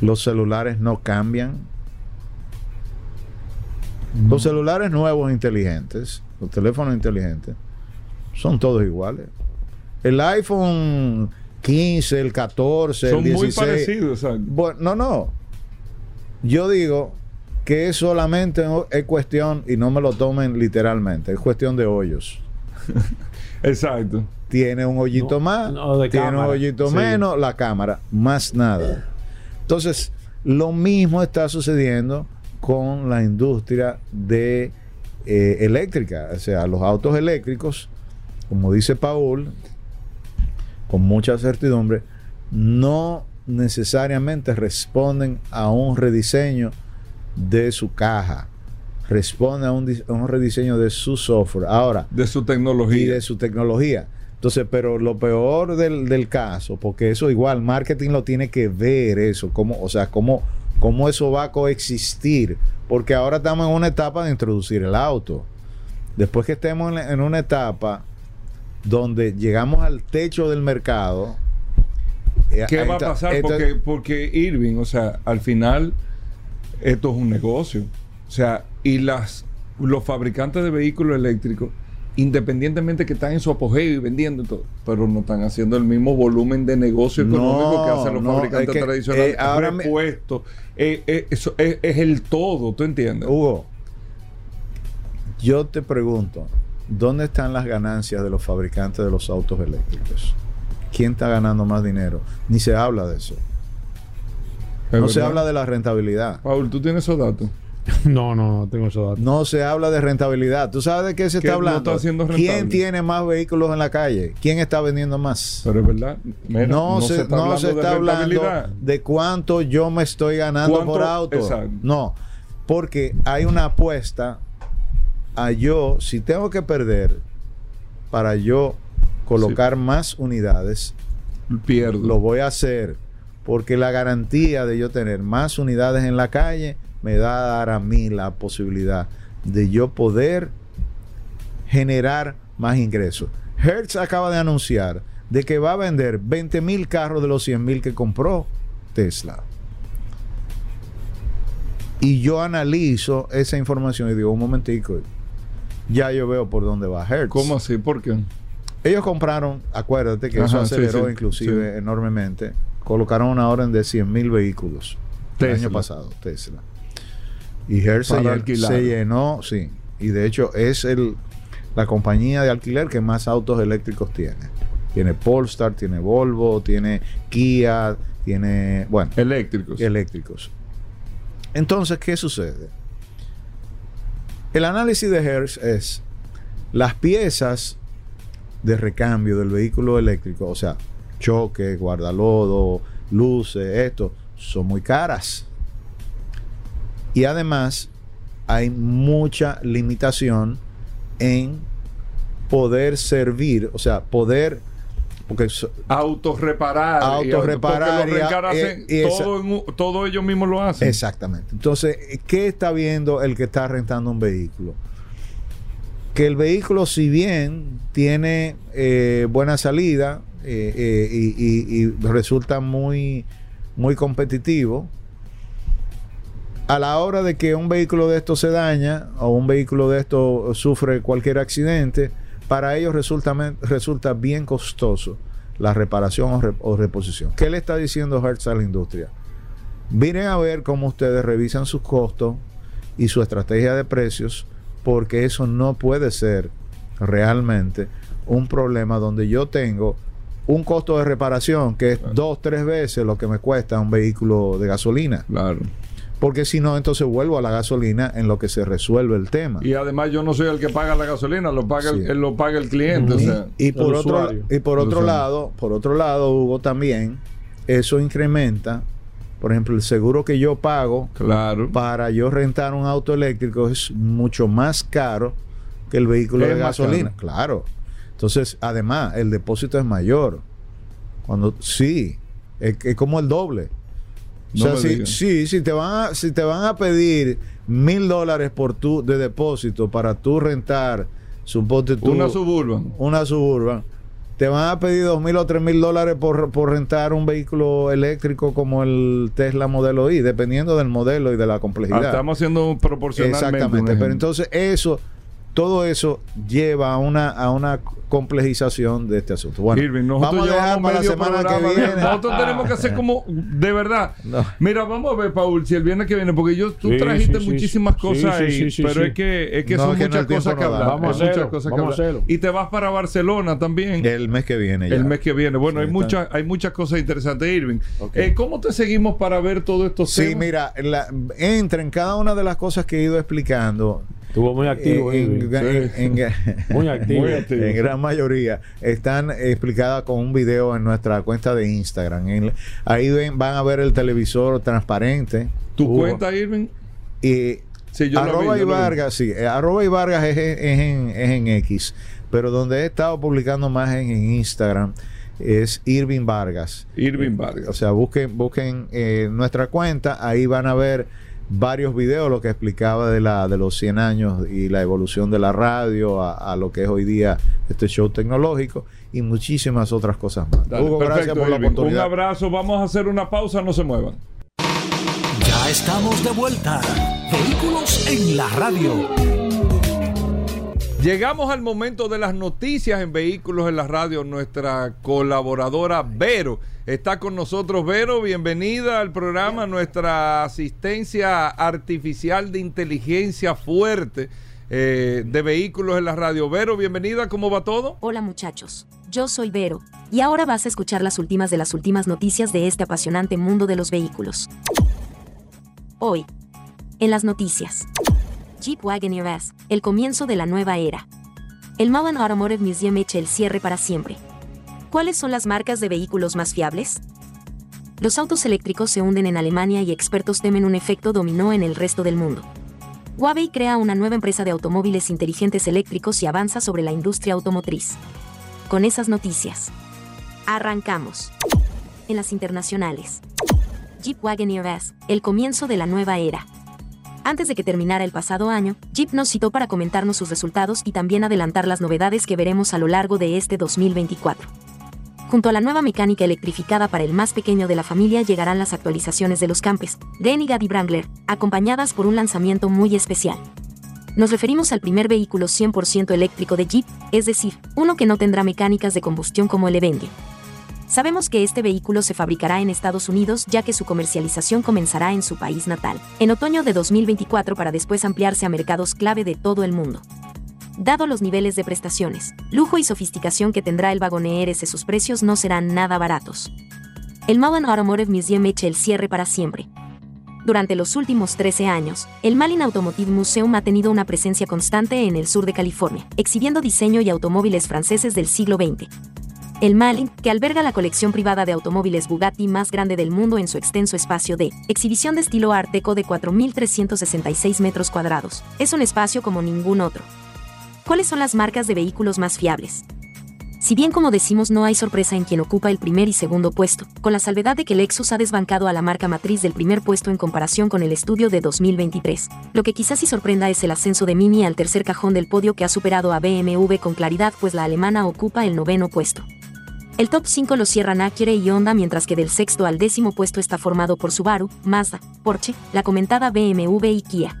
Los celulares no cambian. Los celulares nuevos inteligentes, los teléfonos inteligentes, son todos iguales. El iPhone 15, el 14, Son el 16. muy parecidos. Bueno, no, no. Yo digo que es solamente es cuestión, y no me lo tomen literalmente, es cuestión de hoyos. Exacto. Tiene un hoyito más, tiene un hoyito menos, la cámara, más nada. Entonces, lo mismo está sucediendo con la industria de eh, eléctrica, o sea, los autos eléctricos, como dice Paul, con mucha certidumbre, no necesariamente responden a un rediseño de su caja. Responden a un, rediseño de su software. Ahora. De su tecnología. Y de su tecnología. Entonces, pero lo peor del, caso, porque eso igual, marketing lo tiene que ver eso, cómo, o sea, cómo, cómo eso va a coexistir. Porque ahora estamos en una etapa de introducir el auto. Después que estemos en una etapa donde llegamos al techo del mercado. Eh, ¿Qué va a pasar? porque, porque Irving, o sea, al final esto es un negocio. O sea, y las los fabricantes de vehículos eléctricos, independientemente que están en su apogeo y vendiendo todo, pero no están haciendo el mismo volumen de negocio económico que hacen los fabricantes tradicionales. Eh, ahora Repuesto, eh, eso es, es el todo, ¿tú entiendes? Hugo, yo te pregunto, ¿dónde están las ganancias de los fabricantes de los autos eléctricos? ¿Quién está ganando más dinero? Ni se habla de eso. no se habla de la rentabilidad. Paul, ¿tú tienes esos datos? No, no, no tengo esos datos. No se habla de rentabilidad. ¿Tú sabes de qué se está hablando? ¿Quién tiene más vehículos en la calle? ¿Quién está vendiendo más? Pero es verdad. no, se, está hablando, de, cuánto yo me estoy ganando por auto. No, porque hay una apuesta a yo, si tengo que perder para yo colocar más unidades, Pierdo. lo voy a hacer. Porque la garantía de yo tener más unidades en la calle me da a dar a mí la posibilidad de yo poder generar más ingresos. Hertz acaba de anunciar de que va a vender 20 mil carros de los 100 mil que compró Tesla. Y yo analizo esa información y digo, un momentico, ya yo veo por dónde va Hertz. ¿Cómo así? ¿Por qué? Ellos compraron, acuérdate que eso aceleró inclusive enormemente, colocaron una orden de 100 mil vehículos el año pasado, Tesla. Y Hertz se, llenó, sí. Y de hecho es el, la compañía de alquiler que más autos eléctricos tiene. Tiene Polestar, tiene Volvo, tiene Kia, tiene, bueno, eléctricos. Eléctricos. Entonces, ¿qué sucede? El análisis de Hertz es las piezas de recambio del vehículo eléctrico, o sea, choque, guardalodo, luces, esto, son muy caras. Y además hay mucha limitación en poder servir, o sea, poder porque autorreparar autorreparar y, todo, todo, ellos mismos lo hacen. Exactamente. Entonces qué está viendo el que está rentando un vehículo que el vehículo, si bien tiene eh, buena salida eh, eh, y, y, resulta muy, muy competitivo, a la hora de que un vehículo de esto se daña o un vehículo de esto sufre cualquier accidente, para ellos resulta, resulta bien costoso la reparación o, reposición. ¿Qué le está diciendo Hertz a la industria? Miren a ver cómo ustedes revisan sus costos y su estrategia de precios, porque eso no puede ser realmente un problema donde yo tengo un costo de reparación que es dos, tres veces lo que me cuesta un vehículo de gasolina. Claro. Porque si no, entonces vuelvo a la gasolina en lo que se resuelve el tema. Y además yo no soy el que paga la gasolina, lo paga, el, lo paga el cliente. y, por otro, y por otro lado, por otro lado, Hugo, también, eso incrementa, por ejemplo, el seguro que yo pago claro. para yo rentar un auto eléctrico es mucho más caro que el vehículo de gasolina. Claro. Entonces, además, el depósito es mayor. Cuando sí, es como el doble o sea, si, si, te van a, si te van a pedir mil dólares por tu de depósito para tú rentar, suponte tú. Una suburban. Una suburban. Te van a pedir dos mil o tres mil dólares por, por rentar un vehículo eléctrico como el Tesla Modelo I, dependiendo del modelo y de la complejidad. Ah, estamos haciendo proporcionalmente. Exactamente. Pero entonces eso todo eso lleva a una, a una complejización de este asunto. Bueno, vamos a dejar para la semana que viene. Nosotros tenemos que hacer como, de verdad. Mira, vamos a ver, Paul, si el viernes que viene, porque yo, tú trajiste muchísimas cosas ahí, pero es que, es que son muchas cosas que hablar. Vamos, a hacerlo, vamos a Y te vas para Barcelona también. El mes que viene. Ya. El mes que viene. Bueno, hay, muchas, hay muchas cosas interesantes, Irving. Eh, ¿Cómo te seguimos para ver todo esto? Sí, mira, la, entra en cada una de las cosas que he ido explicando Estuvo muy activo. En, muy activo. En gran mayoría. Están explicadas con un video en nuestra cuenta de Instagram. ahí ven, van a ver el televisor transparente. ¿Tu cuenta, Irving? Y arroba y Vargas, sí. Eh, arroba y Vargas es, en, es en X. Pero donde he estado publicando más en, Instagram es Irving Vargas. Irving Vargas. O sea, busquen, busquen eh, nuestra cuenta, ahí van a ver varios videos lo que explicaba de la de los 100 años y la evolución de la radio a, lo que es hoy día este show tecnológico y muchísimas otras cosas más. Hugo, gracias por la oportunidad. Un abrazo, vamos a hacer una pausa, no se muevan. Ya estamos de vuelta. Vehículos en la radio. Llegamos al momento de las noticias en Vehículos en la Radio. Nuestra colaboradora Vero está con nosotros. Vero, bienvenida al programa. Nuestra asistencia artificial de inteligencia fuerte eh, de Vehículos en la Radio. Vero, bienvenida. ¿Cómo va todo? Hola muchachos. Yo soy Vero. Y ahora vas a escuchar las últimas de las últimas noticias de este apasionante mundo de los vehículos. Hoy, en las noticias. Jeep Wagoneer S, el comienzo de la nueva era. El Mullen Automotive Museum echa el cierre para siempre. ¿Cuáles son las marcas de vehículos más fiables? Los autos eléctricos se hunden en Alemania y expertos temen un efecto dominó en el resto del mundo. Huawei crea una nueva empresa de automóviles inteligentes eléctricos y avanza sobre la industria automotriz. Con esas noticias, arrancamos. En las internacionales. Jeep Wagoneer S, el comienzo de la nueva era. Antes de que terminara el pasado año, Jeep nos citó para comentarnos sus resultados y también adelantar las novedades que veremos a lo largo de este 2024. Junto a la nueva mecánica electrificada para el más pequeño de la familia llegarán las actualizaciones de los campes, Renegade y Wrangler, acompañadas por un lanzamiento muy especial. Nos referimos al primer vehículo 100% eléctrico de Jeep, es decir, uno que no tendrá mecánicas de combustión como el Avenger. Sabemos que este vehículo se fabricará en Estados Unidos ya que su comercialización comenzará en su país natal, en otoño de 2024 para después ampliarse a mercados clave de todo el mundo. Dado los niveles de prestaciones, lujo y sofisticación que tendrá el Wagoneer S, sus precios no serán nada baratos. El Malin Automotive Museum echa el cierre para siempre. Durante los últimos 13 años, el Malin Automotive Museum ha tenido una presencia constante en el sur de California, exhibiendo diseño y automóviles franceses del siglo XX, el Malin, que alberga la colección privada de automóviles Bugatti más grande del mundo en su extenso espacio de exhibición de estilo Art Deco de 4.366 metros cuadrados, es un espacio como ningún otro. ¿Cuáles son las marcas de vehículos más fiables? Si bien como decimos no hay sorpresa en quien ocupa el primer y segundo puesto, con la salvedad de que Lexus ha desbancado a la marca matriz del primer puesto en comparación con el estudio de 2023. Lo que quizás sí sorprenda es el ascenso de Mini al tercer cajón del podio que ha superado a BMW con claridad pues la alemana ocupa el noveno puesto. El top 5 lo cierran Acura y Honda mientras que del sexto al décimo puesto está formado por Subaru, Mazda, Porsche, la comentada BMW y Kia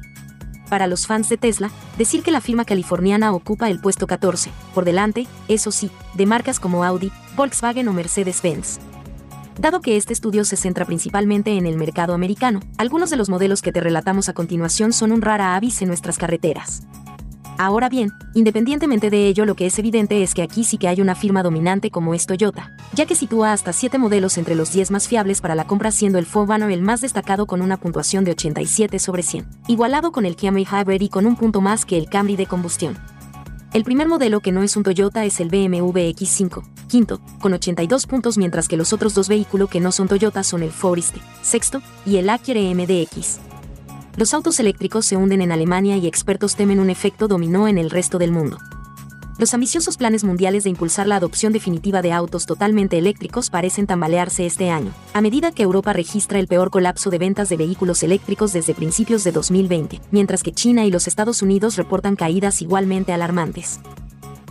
para los fans de Tesla, decir que la firma californiana ocupa el puesto 14, por delante, eso sí, de marcas como Audi, Volkswagen o Mercedes-Benz. Dado que este estudio se centra principalmente en el mercado americano, algunos de los modelos que te relatamos a continuación son un rara avis en nuestras carreteras. Ahora bien, independientemente de ello, lo que es evidente es que aquí sí que hay una firma dominante como es Toyota, ya que sitúa hasta 7 modelos entre los 10 más fiables para la compra, siendo el Forerunner el más destacado con una puntuación de 87 sobre 100, igualado con el Camry Hybrid y con un punto más que el Camry de combustión. El primer modelo que no es un Toyota es el BMW X5, quinto, con 82 puntos, mientras que los otros dos vehículos que no son Toyota son el Forest, sexto, y el Acura MDX, los autos eléctricos se hunden en Alemania y expertos temen un efecto dominó en el resto del mundo. Los ambiciosos planes mundiales de impulsar la adopción definitiva de autos totalmente eléctricos parecen tambalearse este año, a medida que Europa registra el peor colapso de ventas de vehículos eléctricos desde principios de 2020, mientras que China y los Estados Unidos reportan caídas igualmente alarmantes.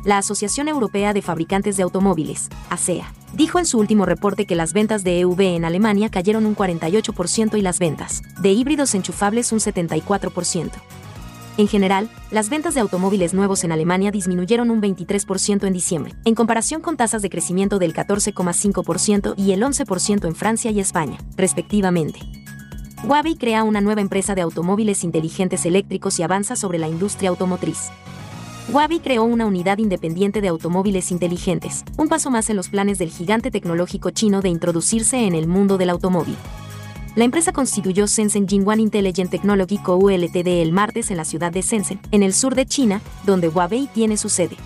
La Asociación Europea de Fabricantes de Automóviles, ASEA, e dijo en su último reporte que las ventas de EV en Alemania cayeron un 48% y las ventas de híbridos enchufables un 74%. En general, las ventas de automóviles nuevos en Alemania disminuyeron un 23% en diciembre, en comparación con tasas de crecimiento del 14,5% y el 11% en Francia y España, respectivamente. Huawei crea una nueva empresa de automóviles inteligentes eléctricos y avanza sobre la industria automotriz. Huawei creó una unidad independiente de automóviles inteligentes, un paso más en los planes del gigante tecnológico chino de introducirse en el mundo del automóvil. La empresa constituyó Shenzhen Jingwan Intelligent Technology Co. Ltd. el martes en la ciudad de Shenzhen, en el sur de China, donde Huawei tiene su sede.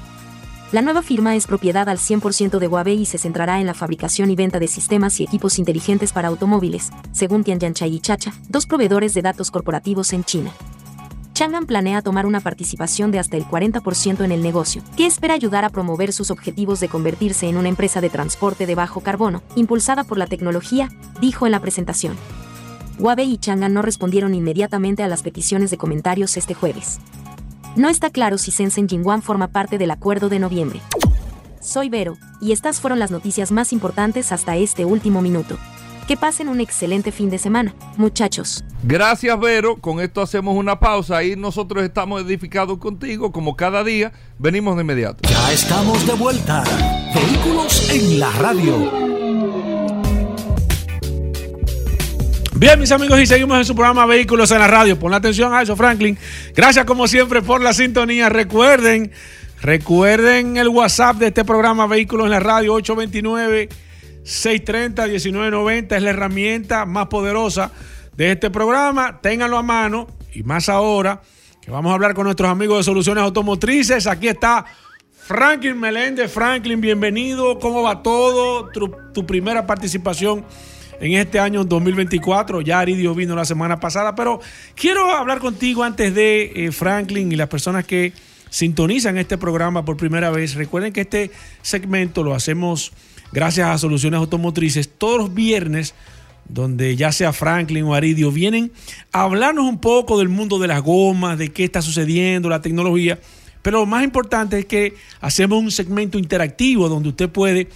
La nueva firma es propiedad al 100% de Huawei y se centrará en la fabricación y venta de sistemas y equipos inteligentes para automóviles, según Tianyanchai y Chacha, dos proveedores de datos corporativos en China. Chang'an planea tomar una participación de hasta el 40% en el negocio, que espera ayudar a promover sus objetivos de convertirse en una empresa de transporte de bajo carbono, impulsada por la tecnología, dijo en la presentación. Huawei y Chang'an no respondieron inmediatamente a las peticiones de comentarios este jueves. No está claro si Shenzhen Jingwan forma parte del acuerdo de noviembre. Soy Vero, y estas fueron las noticias más importantes hasta este último minuto. Que pasen un excelente fin de semana, muchachos. Gracias, Vero. Con esto hacemos una pausa. Ahí nosotros estamos edificados contigo, como cada día. Venimos de inmediato. Ya estamos de vuelta. Vehículos en la radio. Bien, mis amigos, y seguimos en su programa Vehículos en la Radio. Pon atención a eso, Franklin. Gracias, como siempre, por la sintonía. Recuerden, recuerden el WhatsApp de este programa Vehículos en la Radio 829 630-1990 es la herramienta más poderosa de este programa. Ténganlo a mano y más ahora que vamos a hablar con nuestros amigos de Soluciones Automotrices. Aquí está Franklin Meléndez. Franklin, bienvenido. ¿Cómo va todo? Tu, primera participación en este año 2024. Ya Aridio vino la semana pasada, pero quiero hablar contigo antes de eh, Franklin y las personas que sintonizan este programa por primera vez. Recuerden que este segmento lo hacemos gracias a Soluciones Automotrices, todos los viernes, donde ya sea Franklin o Aridio, vienen a hablarnos un poco del mundo de las gomas, de qué está sucediendo, la tecnología. Pero lo más importante es que hacemos un segmento interactivo donde usted puede,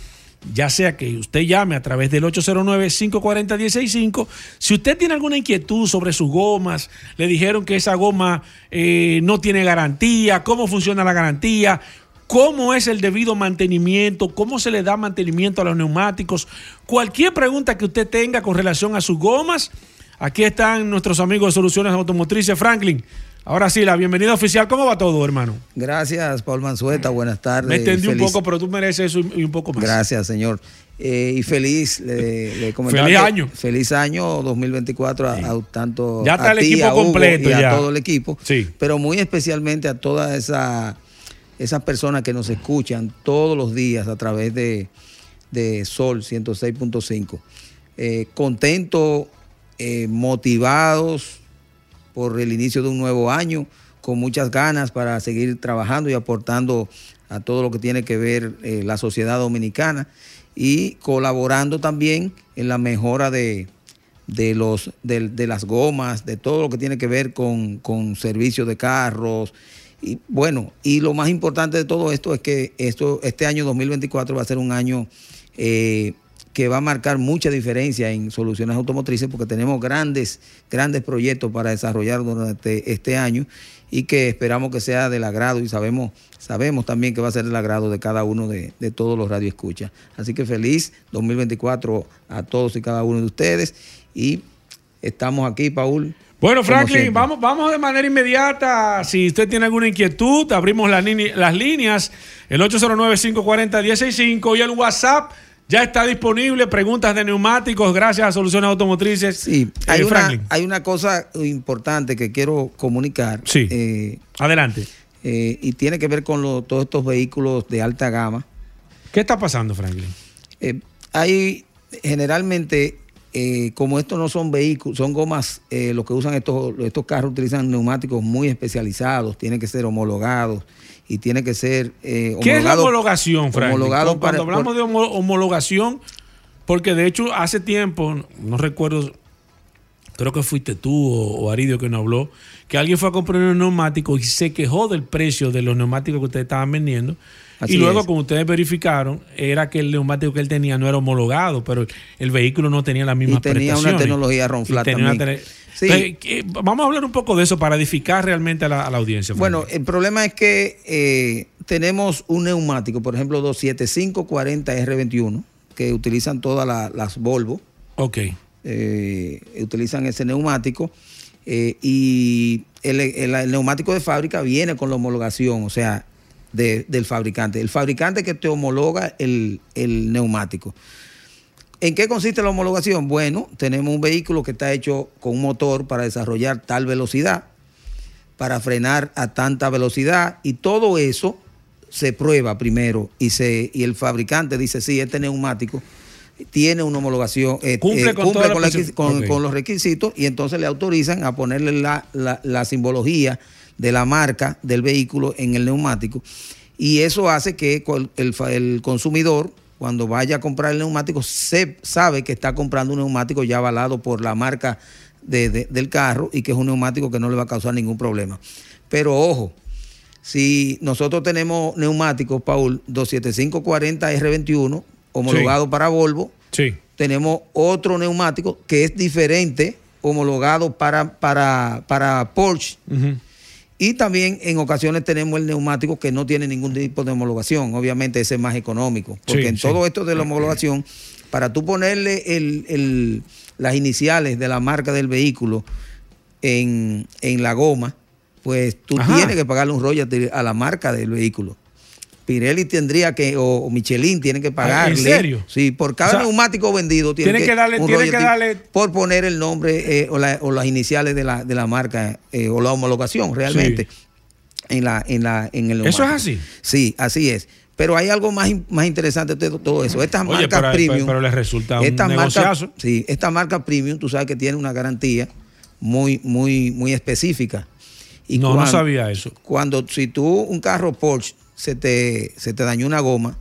ya sea que usted llame a través del 809-540-165, si usted tiene alguna inquietud sobre sus gomas, le dijeron que esa goma eh, no tiene garantía, cómo funciona la garantía, cómo es el debido mantenimiento, cómo se le da mantenimiento a los neumáticos. Cualquier pregunta que usted tenga con relación a sus gomas, aquí están nuestros amigos de Soluciones Automotrices Franklin. Ahora sí, la bienvenida oficial. ¿Cómo va todo, hermano? Gracias, Paul Manzueta. Buenas tardes. Me entendí un poco, pero tú mereces eso y un poco más. Gracias, señor. Eh, y feliz, le, Feliz año. Feliz año 2024 a, tanto ya está el equipo completo y a todo el equipo. Sí. Pero muy especialmente a toda esa esas personas que nos escuchan todos los días a través de, Sol 106.5. Eh, contentos, eh, motivados por el inicio de un nuevo año, con muchas ganas para seguir trabajando y aportando a todo lo que tiene que ver eh, la sociedad dominicana y colaborando también en la mejora de, los, de, las gomas, de todo lo que tiene que ver con, con servicios de carros. Y bueno, y lo más importante de todo esto es que esto, este año 2024 va a ser un año eh, que va a marcar mucha diferencia en soluciones automotrices porque tenemos grandes, grandes proyectos para desarrollar durante este año y que esperamos que sea del agrado y sabemos, sabemos también que va a ser del agrado de cada uno de, todos los radioescuchas. Así que feliz 2024 a todos y cada uno de ustedes y estamos aquí, Paul. Bueno, Franklin, vamos, vamos de manera inmediata. Si usted tiene alguna inquietud, abrimos las, las líneas, el 809-540-165 y el WhatsApp ya está disponible, preguntas de neumáticos gracias a Soluciones Automotrices. Sí, hay, una, hay una cosa importante que quiero comunicar. Sí. Eh, Adelante. Eh, y tiene que ver con todos estos vehículos de alta gama. ¿Qué está pasando, Franklin? Eh, hay generalmente, como estos no son vehículos, son gomas, los que usan estos, estos carros utilizan neumáticos muy especializados, tienen que ser homologados y tiene que ser eh, ¿Qué es la homologación, Frank? Homologado Cuando hablamos de homologación, porque de hecho hace tiempo, no recuerdo, creo que fuiste tú o, Aridio que nos habló, que alguien fue a comprar un neumático y se quejó del precio de los neumáticos que ustedes estaban vendiendo. Y luego, como ustedes verificaron, era que el neumático que él tenía no era homologado, pero el vehículo no tenía la misma y tenía una tecnología ronflat también. Sí. vamos a hablar un poco de eso para edificar realmente a la, audiencia. Bueno, el problema es que eh, tenemos un neumático, por ejemplo, 27540R21, que utilizan todas las Volvo. Ok. Eh, utilizan ese neumático. Eh, y el, neumático de fábrica viene con la homologación, o sea, del fabricante. El fabricante que te homologa el, el neumático. ¿En qué consiste la homologación? Bueno, tenemos un vehículo que está hecho con un motor para desarrollar tal velocidad, para frenar a tanta velocidad y todo eso se prueba primero y, se, y el fabricante dice, sí, este neumático tiene una homologación, eh, cumple, eh, con, los requisitos y entonces le autorizan a ponerle la, simbología de la marca del vehículo en el neumático. Y eso hace que el consumidor cuando vaya a comprar el neumático, se sabe que está comprando un neumático ya avalado por la marca del carro y que es un neumático que no le va a causar ningún problema. Pero ojo, si nosotros tenemos neumáticos, Paul, 27540R21, homologado para Volvo, tenemos otro neumático que es diferente, homologado para, para, para Porsche. Y también en ocasiones tenemos el neumático que no tiene ningún tipo de homologación. Obviamente ese es más económico. Porque en todo esto de la homologación, para tú ponerle el, las iniciales de la marca del vehículo en, la goma, pues tú tienes que pagarle un royalty a la marca del vehículo. Pirelli tendría que, o Michelin tiene que pagarle. ¿En serio? Sí, por cada neumático vendido tiene, que, darle, tiene que darle por poner el nombre eh, o, las iniciales de la, de la marca eh, o la homologación realmente en la en la en el ¿Eso es así? Sí, así es. Pero hay algo más, más interesante de todo eso. Estas marcas premium. Pero, les resulta un negociazo. sí, esta marca premium, tú sabes que tiene una garantía muy, muy, muy específica. Y no, no sabía eso. Cuando, si tú, un carro Porsche se te, se te dañó una goma,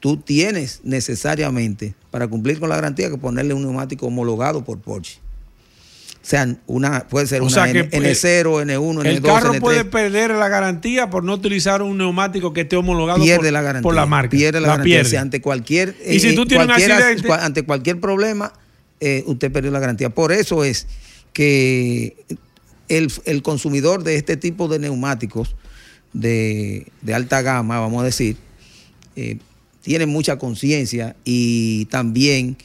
tú tienes necesariamente, para cumplir con la garantía, que ponerle un neumático homologado por Porsche. O sea, una, puede ser una N, 0 N1, N2, El carro puede perder la garantía por no utilizar un neumático que esté homologado por la, por la marca. Pierde la, garantía. ante cualquier, y si tú eh, tienes accidente? ante cualquier problema, eh, usted perdió la garantía. Por eso es que el, el consumidor de este tipo de neumáticos de, alta gama, vamos a decir, eh, tiene mucha conciencia y también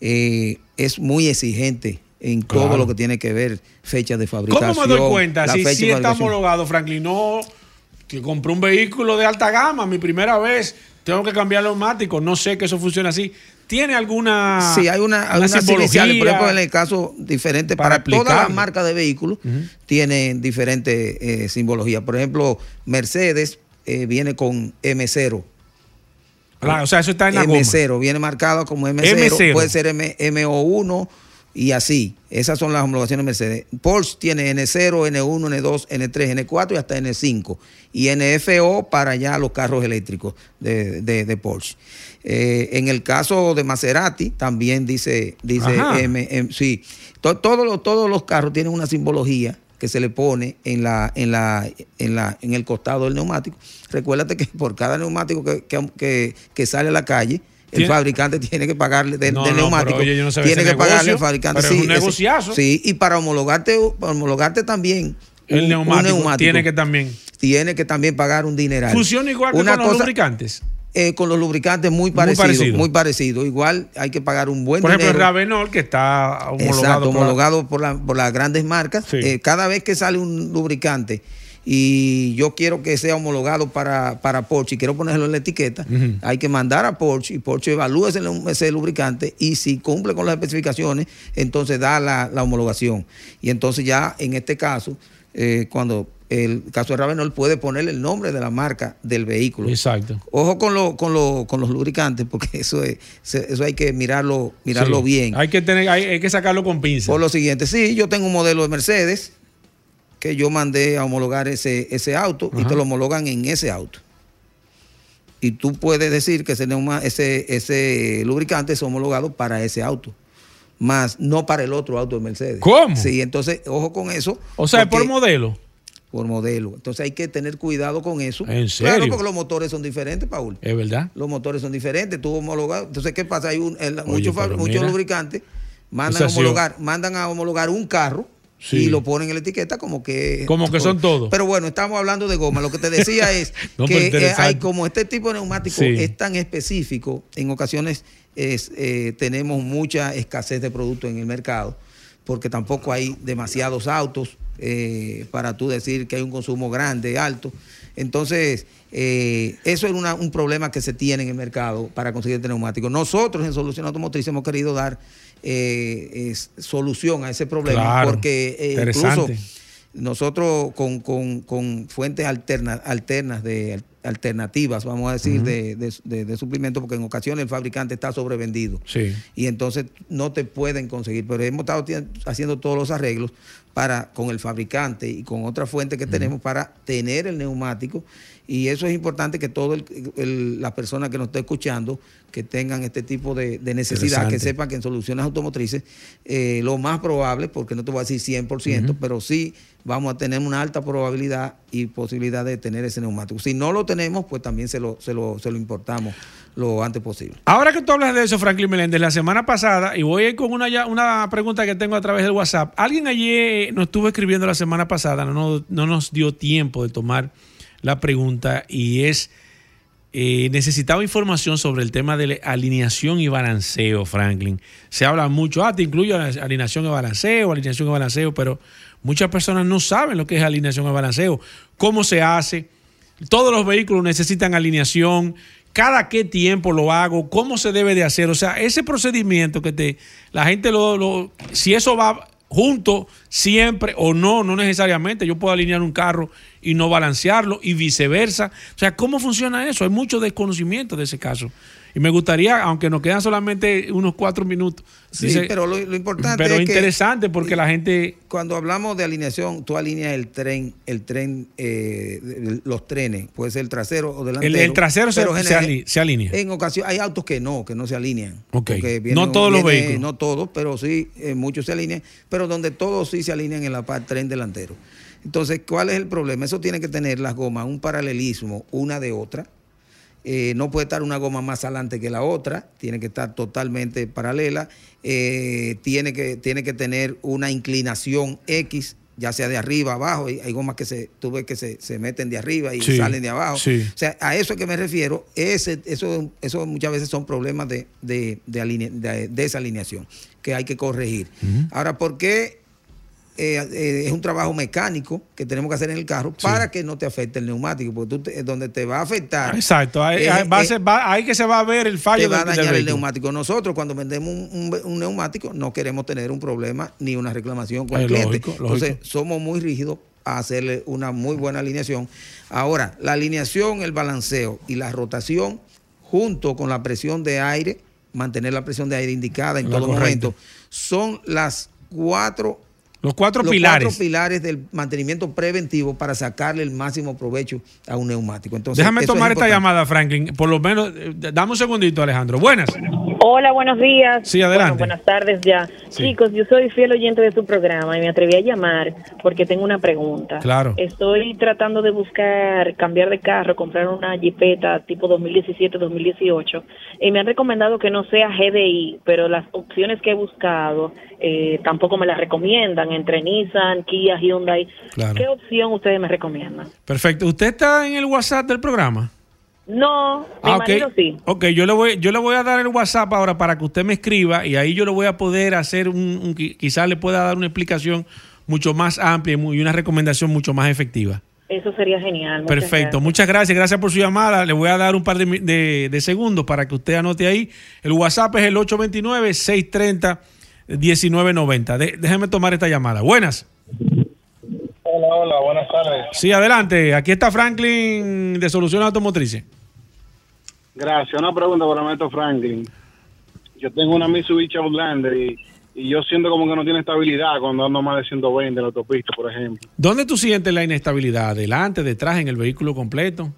eh, es muy exigente en todo lo que tiene que ver fecha de fabricación. ¿Cómo me doy cuenta? Si, si está homologado, Franklin, no que compré un vehículo de alta gama, mi primera vez, tengo que cambiar el neumático, no sé que eso funciona así. ¿Tiene alguna Sí, hay una, una iniciales, por ejemplo, en el caso diferente para, todas las marcas de vehículos, tienen diferentes eh, simbologías. Por ejemplo, Mercedes eh, viene con M0. Claro, o sea, eso está en la M0, viene marcado como M0, puede ser M, MO1 Y así, esas son las homologaciones Mercedes. Porsche tiene N0, N1, N2, N3, N4 y hasta N5. Y NFO para ya los carros eléctricos de, Porsche. Eh, en el caso de Maserati, también dice, dice M, sí, todos, los, todos los carros tienen una simbología que se le pone en la, en la, en la, en el costado del neumático. Recuérdate que por cada neumático que, que sale a la calle, el fabricante tiene que pagarle de, neumático. tiene que pagarle al fabricante. sí, un negociazo. sí, y para homologarte, homologarte también. El neumático, tiene que también. Tiene que también pagar un dineral. ¿Funciona igual que con los lubricantes? Eh, con los lubricantes muy parecido, muy parecido, Igual hay que pagar un buen Por ejemplo, el Ravenol, que está homologado, Exacto, homologado por, por, las grandes marcas. Eh, cada vez que sale un lubricante y yo quiero que sea homologado para, para Porsche y quiero ponerlo en la etiqueta, hay que mandar a Porsche y Porsche evalúa ese, lubricante y si cumple con las especificaciones, entonces da la, homologación. Y entonces ya en este caso, eh, cuando el caso de Ravenol puede poner el nombre de la marca del vehículo. Exacto. Ojo con, lo, con, lo, con los lubricantes, porque eso es, eso hay que mirarlo, mirarlo bien. Hay que tener, hay, hay, que sacarlo con pinza. Por lo siguiente, sí, yo tengo un modelo de Mercedes que yo mandé a homologar ese, ese auto y te lo homologan en ese auto. Y tú puedes decir que ese, ese, ese lubricante es homologado para ese auto, más no para el otro auto de Mercedes. ¿Cómo? Sí, entonces, ojo con eso. O sea, por modelo. Por modelo. Entonces hay que tener cuidado con eso. ¿En serio? Claro, porque los motores son diferentes, Paul. Es verdad. Los motores son diferentes. Tú homologado. Entonces, ¿qué pasa? Hay un, muchos, muchos lubricantes mandan a homologar, mandan a homologar un carro y lo ponen en la etiqueta como que... Como que son todos. Pero bueno, estamos hablando de goma. Lo que te decía es que eh, hay como este tipo de neumático es tan específico, en ocasiones es, eh, tenemos mucha escasez de productos en el mercado, porque tampoco hay demasiados autos eh, para tú decir que hay un consumo grande, alto. Entonces, eso es un problema que se tiene en el mercado para conseguir este neumático. Nosotros en Solución Automotriz hemos querido dar eh, solución a ese problema, porque eh, incluso nosotros con, fuentes alternas, alternas de alternativas, vamos a decir, de, de, suplementos, porque en ocasiones el fabricante está sobrevendido. Y entonces no te pueden conseguir. Pero hemos estado haciendo todos los arreglos para con el fabricante y con otra fuente que tenemos para tener el neumático y eso es importante que todas las personas que nos estén escuchando, que tengan este tipo de, necesidad, que sepan que en soluciones automotrices, eh, lo más probable, porque no te voy a decir 100%, pero sí vamos a tener una alta probabilidad y posibilidad de tener ese neumático. Si no lo tenemos, pues también se lo, se lo, se lo importamos lo antes posible. Ahora que tú hablas de eso, Franklin Meléndez, la semana pasada, y voy con una, una pregunta que tengo a través del WhatsApp. Alguien allí nos estuvo escribiendo la semana pasada, no, no nos dio tiempo de tomar la pregunta y es, eh, necesitaba información sobre el tema de alineación y balanceo, Franklin. Se habla mucho, ah, te incluyo alineación y balanceo, alineación y balanceo, pero muchas personas no saben lo que es alineación y balanceo, cómo se hace. Todos los vehículos necesitan alineación, cada qué tiempo lo hago, cómo se debe de hacer. O sea, ese procedimiento que te, la gente lo, lo si eso va junto siempre o no, no necesariamente. Yo puedo alinear un carro y no balancearlo y viceversa. O sea, ¿cómo funciona eso? Hay mucho desconocimiento de ese caso. Y me gustaría, aunque nos quedan solamente unos cuatro minutos. Sí, pero lo, importante pero interesante porque la gente. Cuando hablamos de alineación, tú alineas el tren, el tren, eh, los trenes, puede ser el trasero o delantero. El, trasero se, se, alinea. En ocasión, hay autos que no, que no se alinean. no todos los vehículos. No todos, pero sí, eh, muchos se alinean. Pero donde todos sí se alinean en la parte tren delantero. Entonces, ¿cuál es el problema? Eso tiene que tener las gomas un paralelismo una de otra. Eh, no puede estar una goma más adelante que la otra, tiene que estar totalmente paralela. Eh, tiene, que, tiene que tener una inclinación X, ya sea de arriba, abajo. Hay, gomas que se, tú ves que se, meten de arriba y salen de abajo. O sea, a eso es que me refiero. Ese, eso, eso muchas veces son problemas de, de, de, desalineación que hay que corregir. Ahora, ¿por qué eh, eh, es un trabajo mecánico que tenemos que hacer en el carro para que no te afecte el neumático, porque tú donde te va a afectar. Exacto, ahí, que se va a ver el fallo. Te va a dañar el neumático. Nosotros cuando vendemos un, neumático no queremos tener un problema ni una reclamación con el cliente. Entonces somos muy rígidos a hacerle una muy buena alineación. Ahora, la alineación, el balanceo y la rotación junto con la presión de aire mantener la presión de aire indicada en todo momento. Son las cuatro los cuatro pilares. cuatro pilares del mantenimiento preventivo para sacarle el máximo provecho a un neumático. Entonces, Déjame tomar esta llamada, Franklin. Por lo menos, eh, dame un segundito, Alejandro. Buenas. Hola, buenos días. Sí, adelante. buenas tardes ya. Chicos, yo soy fiel oyente de su programa y me atreví a llamar porque tengo una pregunta. Claro. Estoy tratando de buscar cambiar de carro, comprar una Jeepeta tipo 2017-2018 y me han recomendado que no sea GDI, pero las opciones que he buscado eh, tampoco me las recomiendan entre Nissan, Kia, Hyundai. ¿Qué opción ustedes me recomiendan? Perfecto. ¿Usted está en el WhatsApp del programa? No, mi ah, marido sí. Ok, yo le, voy, yo le voy a dar el WhatsApp ahora para que usted me escriba y ahí yo le voy a poder hacer un, quizás le pueda dar una explicación mucho más amplia y una recomendación mucho más efectiva. Eso sería genial. Perfecto, muchas gracias, gracias por su llamada. Le voy a dar un par de, de segundos para que usted anote ahí. El WhatsApp es el 829-630-1990. déjeme tomar esta llamada. Buenas. Hola, hola, buenas tardes. Sí, adelante. Aquí está Franklin de Soluciones Automotrices. Gracias. Una pregunta para maestro Franklin. Yo tengo una Mitsubishi Outlander y, y, yo siento como que no tiene estabilidad cuando ando más de 120 en la autopista, por ejemplo. ¿Dónde tú sientes la inestabilidad? ¿Delante, detrás, en el vehículo completo?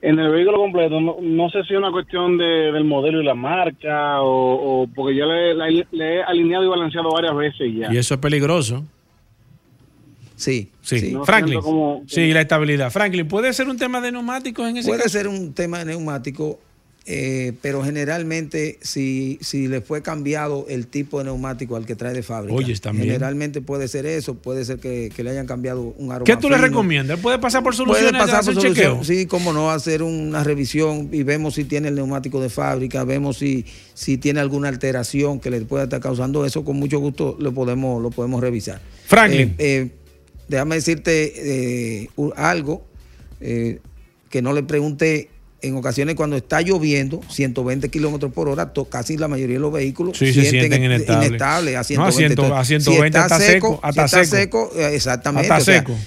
En el vehículo completo, no, sé si es una cuestión de, del modelo y la marca o, porque ya le, le, he alineado y balanceado varias veces ya. Y eso es peligroso. Sí, sí. Franklin. sí, la estabilidad. Franklin, ¿puede ser un tema de neumáticos en ese puede caso? Ser un tema de neumático, eh, pero generalmente si, si le fue cambiado el tipo de neumático al que trae de fábrica. Oye, también. Generalmente puede ser eso, puede ser que, le hayan cambiado un aroma. ¿Qué tú le recomiendas? ¿Puede pasar por soluciones? Puede pasar por soluciones. Sí, cómo no, hacer una revisión y vemos si tiene el neumático de fábrica, vemos si, si tiene alguna alteración que le pueda estar causando eso. Con mucho gusto lo podemos, lo podemos revisar. Franklin. Eh, eh, déjame decirte eh, algo eh, que no le pregunté en ocasiones cuando está lloviendo, 120 kilómetros por hora, casi la mayoría de los vehículos se sienten, inestables. a 120. a 120 está seco, está seco, eh, exactamente.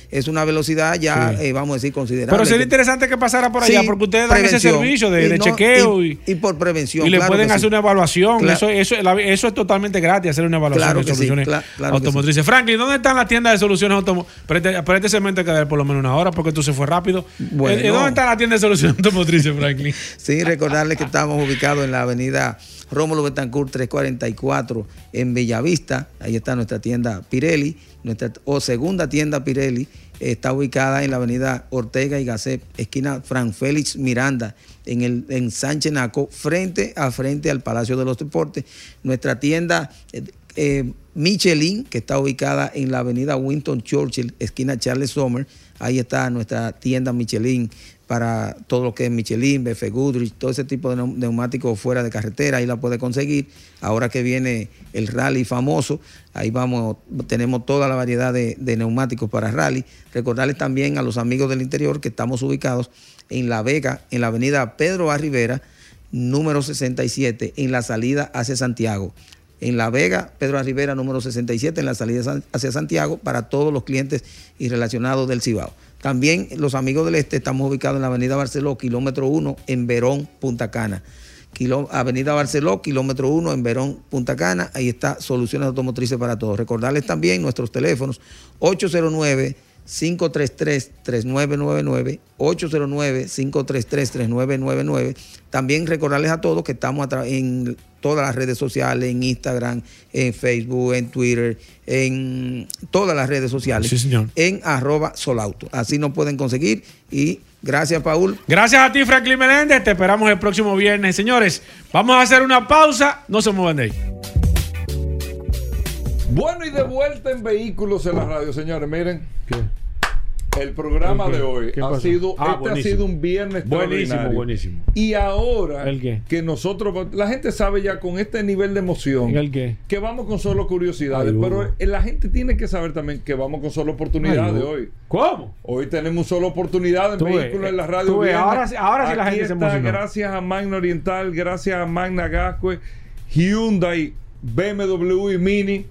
es una velocidad ya, eh, vamos a decir, considerable. Pero sería interesante que pasara por allá, porque ustedes dan ese servicio de, chequeo y, por prevención. Y le pueden hacer una evaluación. Eso, eso, eso, es totalmente gratis, hacer una evaluación de soluciones automotrices. Franklin, ¿dónde están las tiendas de soluciones automotrices? Pero este, segmento hay que dar por lo menos una hora, porque tú se fue rápido. ¿Dónde están las tiendas de soluciones automotrices? Sí, recordarles que estamos ubicados en la avenida Rómulo Betancourt 344 en Bellavista. Ahí está nuestra tienda Pirelli, nuestra o segunda tienda Pirelli. Está ubicada en la avenida Ortega y Gasset, esquina Fran Félix Miranda, en, el, en Sánchez Naco, frente a frente al Palacio de los Deportes. Nuestra tienda eh, eh, Michelin, que está ubicada en la avenida Winton Churchill, esquina Charles Sommer. Ahí está nuestra tienda Michelin para todo lo que es Michelin, BF Goodrich, todo ese tipo de neumáticos fuera de carretera, ahí la puede conseguir. Ahora que viene el rally famoso, ahí vamos, tenemos toda la variedad de, neumáticos para rally. Recordarles también a los amigos del interior que estamos ubicados en La Vega, en la avenida Pedro A. Número 67, en la salida hacia Santiago. En La Vega, Pedro A. Número 67, en la salida hacia Santiago, para todos los clientes y relacionados del Cibao. También los amigos del Este estamos ubicados en la Avenida Barceló, kilómetro 1, en Verón, Punta Cana. Avenida Barceló, kilómetro 1 en Verón, Punta Cana. Ahí está Soluciones Automotrices para Todos. Recordarles también nuestros teléfonos 809 533-3999, 809-533-3999. También recordarles a todos que estamos en todas las redes sociales, en Instagram, en Facebook, en Twitter, en todas las redes sociales, en arroba solauto. Así nos pueden conseguir y gracias, Paul. Gracias a ti, Franklin Meléndez. Te esperamos el próximo viernes. Señores, vamos a hacer una pausa. No se muevan de ahí. Bueno, y de vuelta en vehículos en la radio, señores. Miren. El programa de hoy ha sido, ah, este ha sido un viernes buenísimo, buenísimo. Y ahora que nosotros, la gente sabe ya con este nivel de emoción que vamos con solo curiosidades, pero la gente tiene que saber también que vamos con solo oportunidades hoy. ¿Cómo? Hoy tenemos solo oportunidades en vehículos en la radio. Ahora, ahora sí la gente se emociona. Gracias a Magna Oriental, gracias a Magna Gascue, Hyundai, BMW y Mini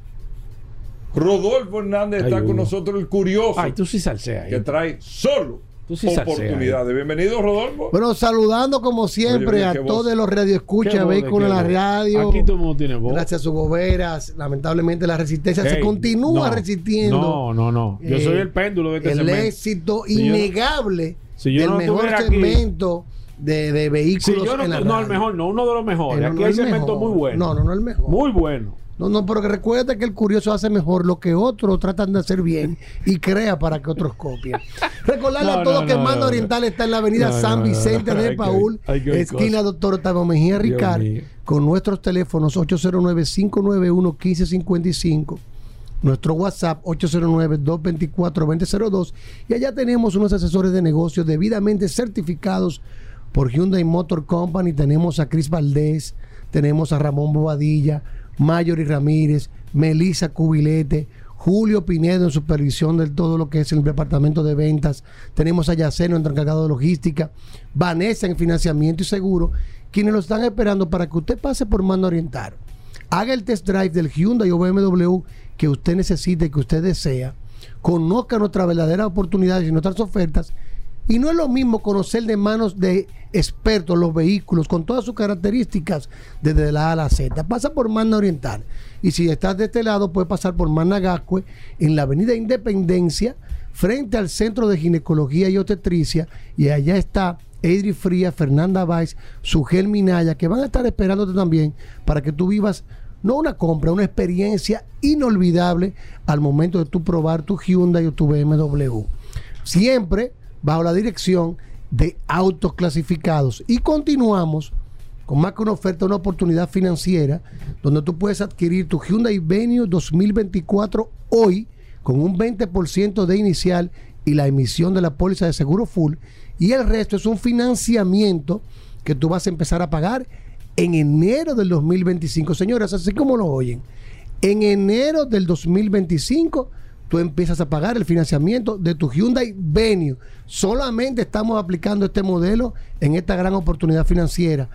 Rodolfo Hernández está con nosotros, el curioso. Ay, tú sí salseas. Que trae solo oportunidades. Bienvenido, Rodolfo. Bueno, saludando como siempre a todos los radioescuchas, vehículos en la radio. Aquí todo el mundo tiene voz. Gracias a sus boberas. Lamentablemente la resistencia se continúa resistiendo. No, no, no. Yo soy el péndulo de este El éxito innegable del mejor segmento de, de, vehículos. yo no, no, el mejor, no, uno de los mejores. aquí hay segmento muy bueno. No, no, no el mejor. Muy bueno. No, no, pero recuerda que el curioso hace mejor lo que otros tratan de hacer bien y crea para que otros copien. Recordarle a todos que el Mando Oriental está en la avenida San Vicente de Paul, esquina Doctor Octavio Mejía Ricard, con nuestros teléfonos 809-591-1555 nuestro WhatsApp 809-224-2002 y allá tenemos unos asesores de negocios debidamente certificados por Hyundai Motor Company. Tenemos a Cris Valdés, tenemos a Ramón Bobadilla, Mayori Ramírez, Melissa Cubilete, Julio Pinedo en supervisión de todo lo que es el departamento de ventas. Tenemos a Yaceno en encargado de logística, Vanessa en financiamiento y seguro, quienes lo están esperando para que usted pase por Mano Oriental. Haga el test drive del Hyundai o BMW que usted necesite, que usted desea. Conozca nuestras verdaderas oportunidades y nuestras ofertas y no es lo mismo conocer de manos de expertos los vehículos con todas sus características desde la A a la Z. Pasa por Magna Oriental. Y si estás de este lado, puedes pasar por Magna Gascue en la Avenida Independencia, frente al Centro de Ginecología y Obstetricia. Y allá está Edri Fría, Fernanda Valls, Sugel Minaya, que van a estar esperándote también para que tú vivas no una compra, una experiencia inolvidable al momento de tú probar tu Hyundai o tu BMW. Siempre bajo la dirección de autos clasificados. Y continuamos con más que una oferta, una oportunidad financiera, donde tú puedes adquirir tu Hyundai Venue 2024 hoy con un 20% de inicial y la emisión de la póliza de seguro full. Y el resto es un financiamiento que tú vas a empezar a pagar en enero del 2025. Señoras, así como lo oyen, en enero del 2025 tú empiezas a pagar el financiamiento de tu Hyundai Venue. Solamente estamos aplicando este modelo en esta gran oportunidad financiera.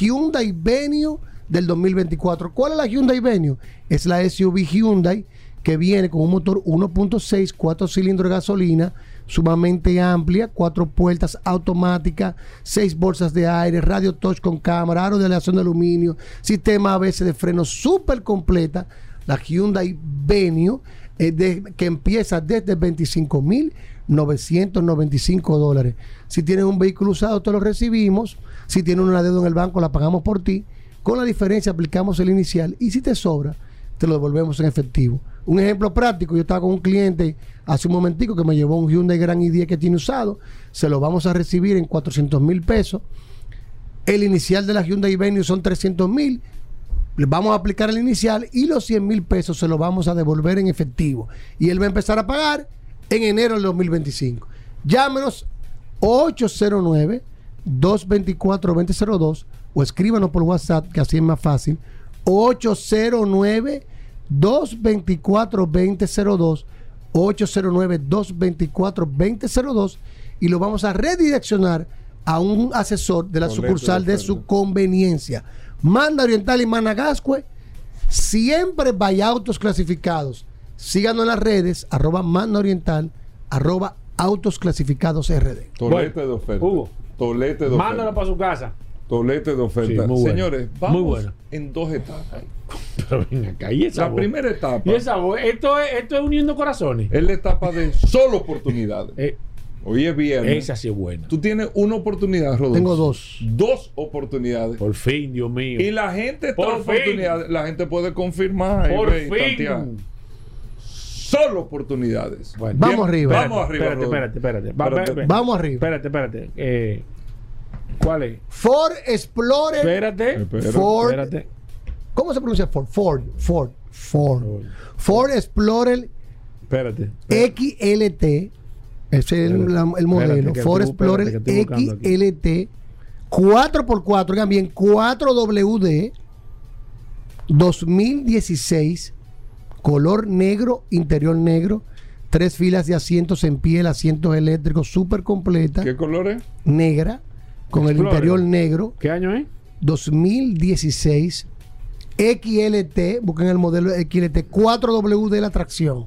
Hyundai Venue del 2024. ¿Cuál es la Hyundai Venue? Es la SUV Hyundai que viene con un motor 1.6, 4 cilindros de gasolina, sumamente amplia, cuatro puertas automáticas, seis bolsas de aire, radio touch con cámara, aro de aleación de aluminio, sistema ABS de freno súper completa. La Hyundai Venue que empieza desde 25.995 dólares. Si tienes un vehículo usado, te lo recibimos. Si tienes una deuda en el banco, la pagamos por ti. Con la diferencia aplicamos el inicial y si te sobra, te lo devolvemos en efectivo. Un ejemplo práctico, yo estaba con un cliente hace un momentico que me llevó un Hyundai Grand i10 que tiene usado, se lo vamos a recibir en 400 mil pesos. El inicial de la Hyundai Venue son 300 mil le vamos a aplicar el inicial y los 100 mil pesos se los vamos a devolver en efectivo. Y él va a empezar a pagar en enero del 2025. Llámenos 809-224-2002 o escríbanos por WhatsApp, que así es más fácil. 809-224-2002. 809-224-2002 y lo vamos a redireccionar a un asesor de la sucursal de su conveniencia. Manda Oriental y Managascue. Siempre vaya autos clasificados. Síganos en las redes, arroba Manda Oriental, arroba autos clasificados RD. Tolete de oferta. Hugo. Tolete de oferta. Mándalo para su casa. Tolete de oferta. Señores, vamos en dos etapas. Pero ven acá, ¿y esa La primera etapa. ¿Y esa esto, es, esto es uniendo corazones. Es la etapa de solo oportunidades. Eh, Hoy es viernes. Esa sí es buena. Tú tienes una oportunidad, Rodolfo. Tengo dos. Dos oportunidades. Por fin, Dios mío. Y la gente Por oportunidades, la gente puede confirmar. Por fin. Solo oportunidades. vamos arriba. Vamos arriba. Espérate, espérate, espérate. vamos arriba. Espérate, espérate. Eh, ¿Cuál es? Ford Explorer. Espérate. Ford. Espérate. ¿Cómo se pronuncia Ford? Ford. Ford. Ford. Ford Explorer. Espérate. XLT ese es el, modelo. Ford Explorer XLT 4x4, oigan bien, 4WD 2016, color negro, interior negro, tres filas de asientos en piel, asientos eléctricos súper completa. ¿Qué color es? Negra, con el interior negro. ¿Qué año es? 2016. XLT, busquen el modelo XLT, 4WD la tracción.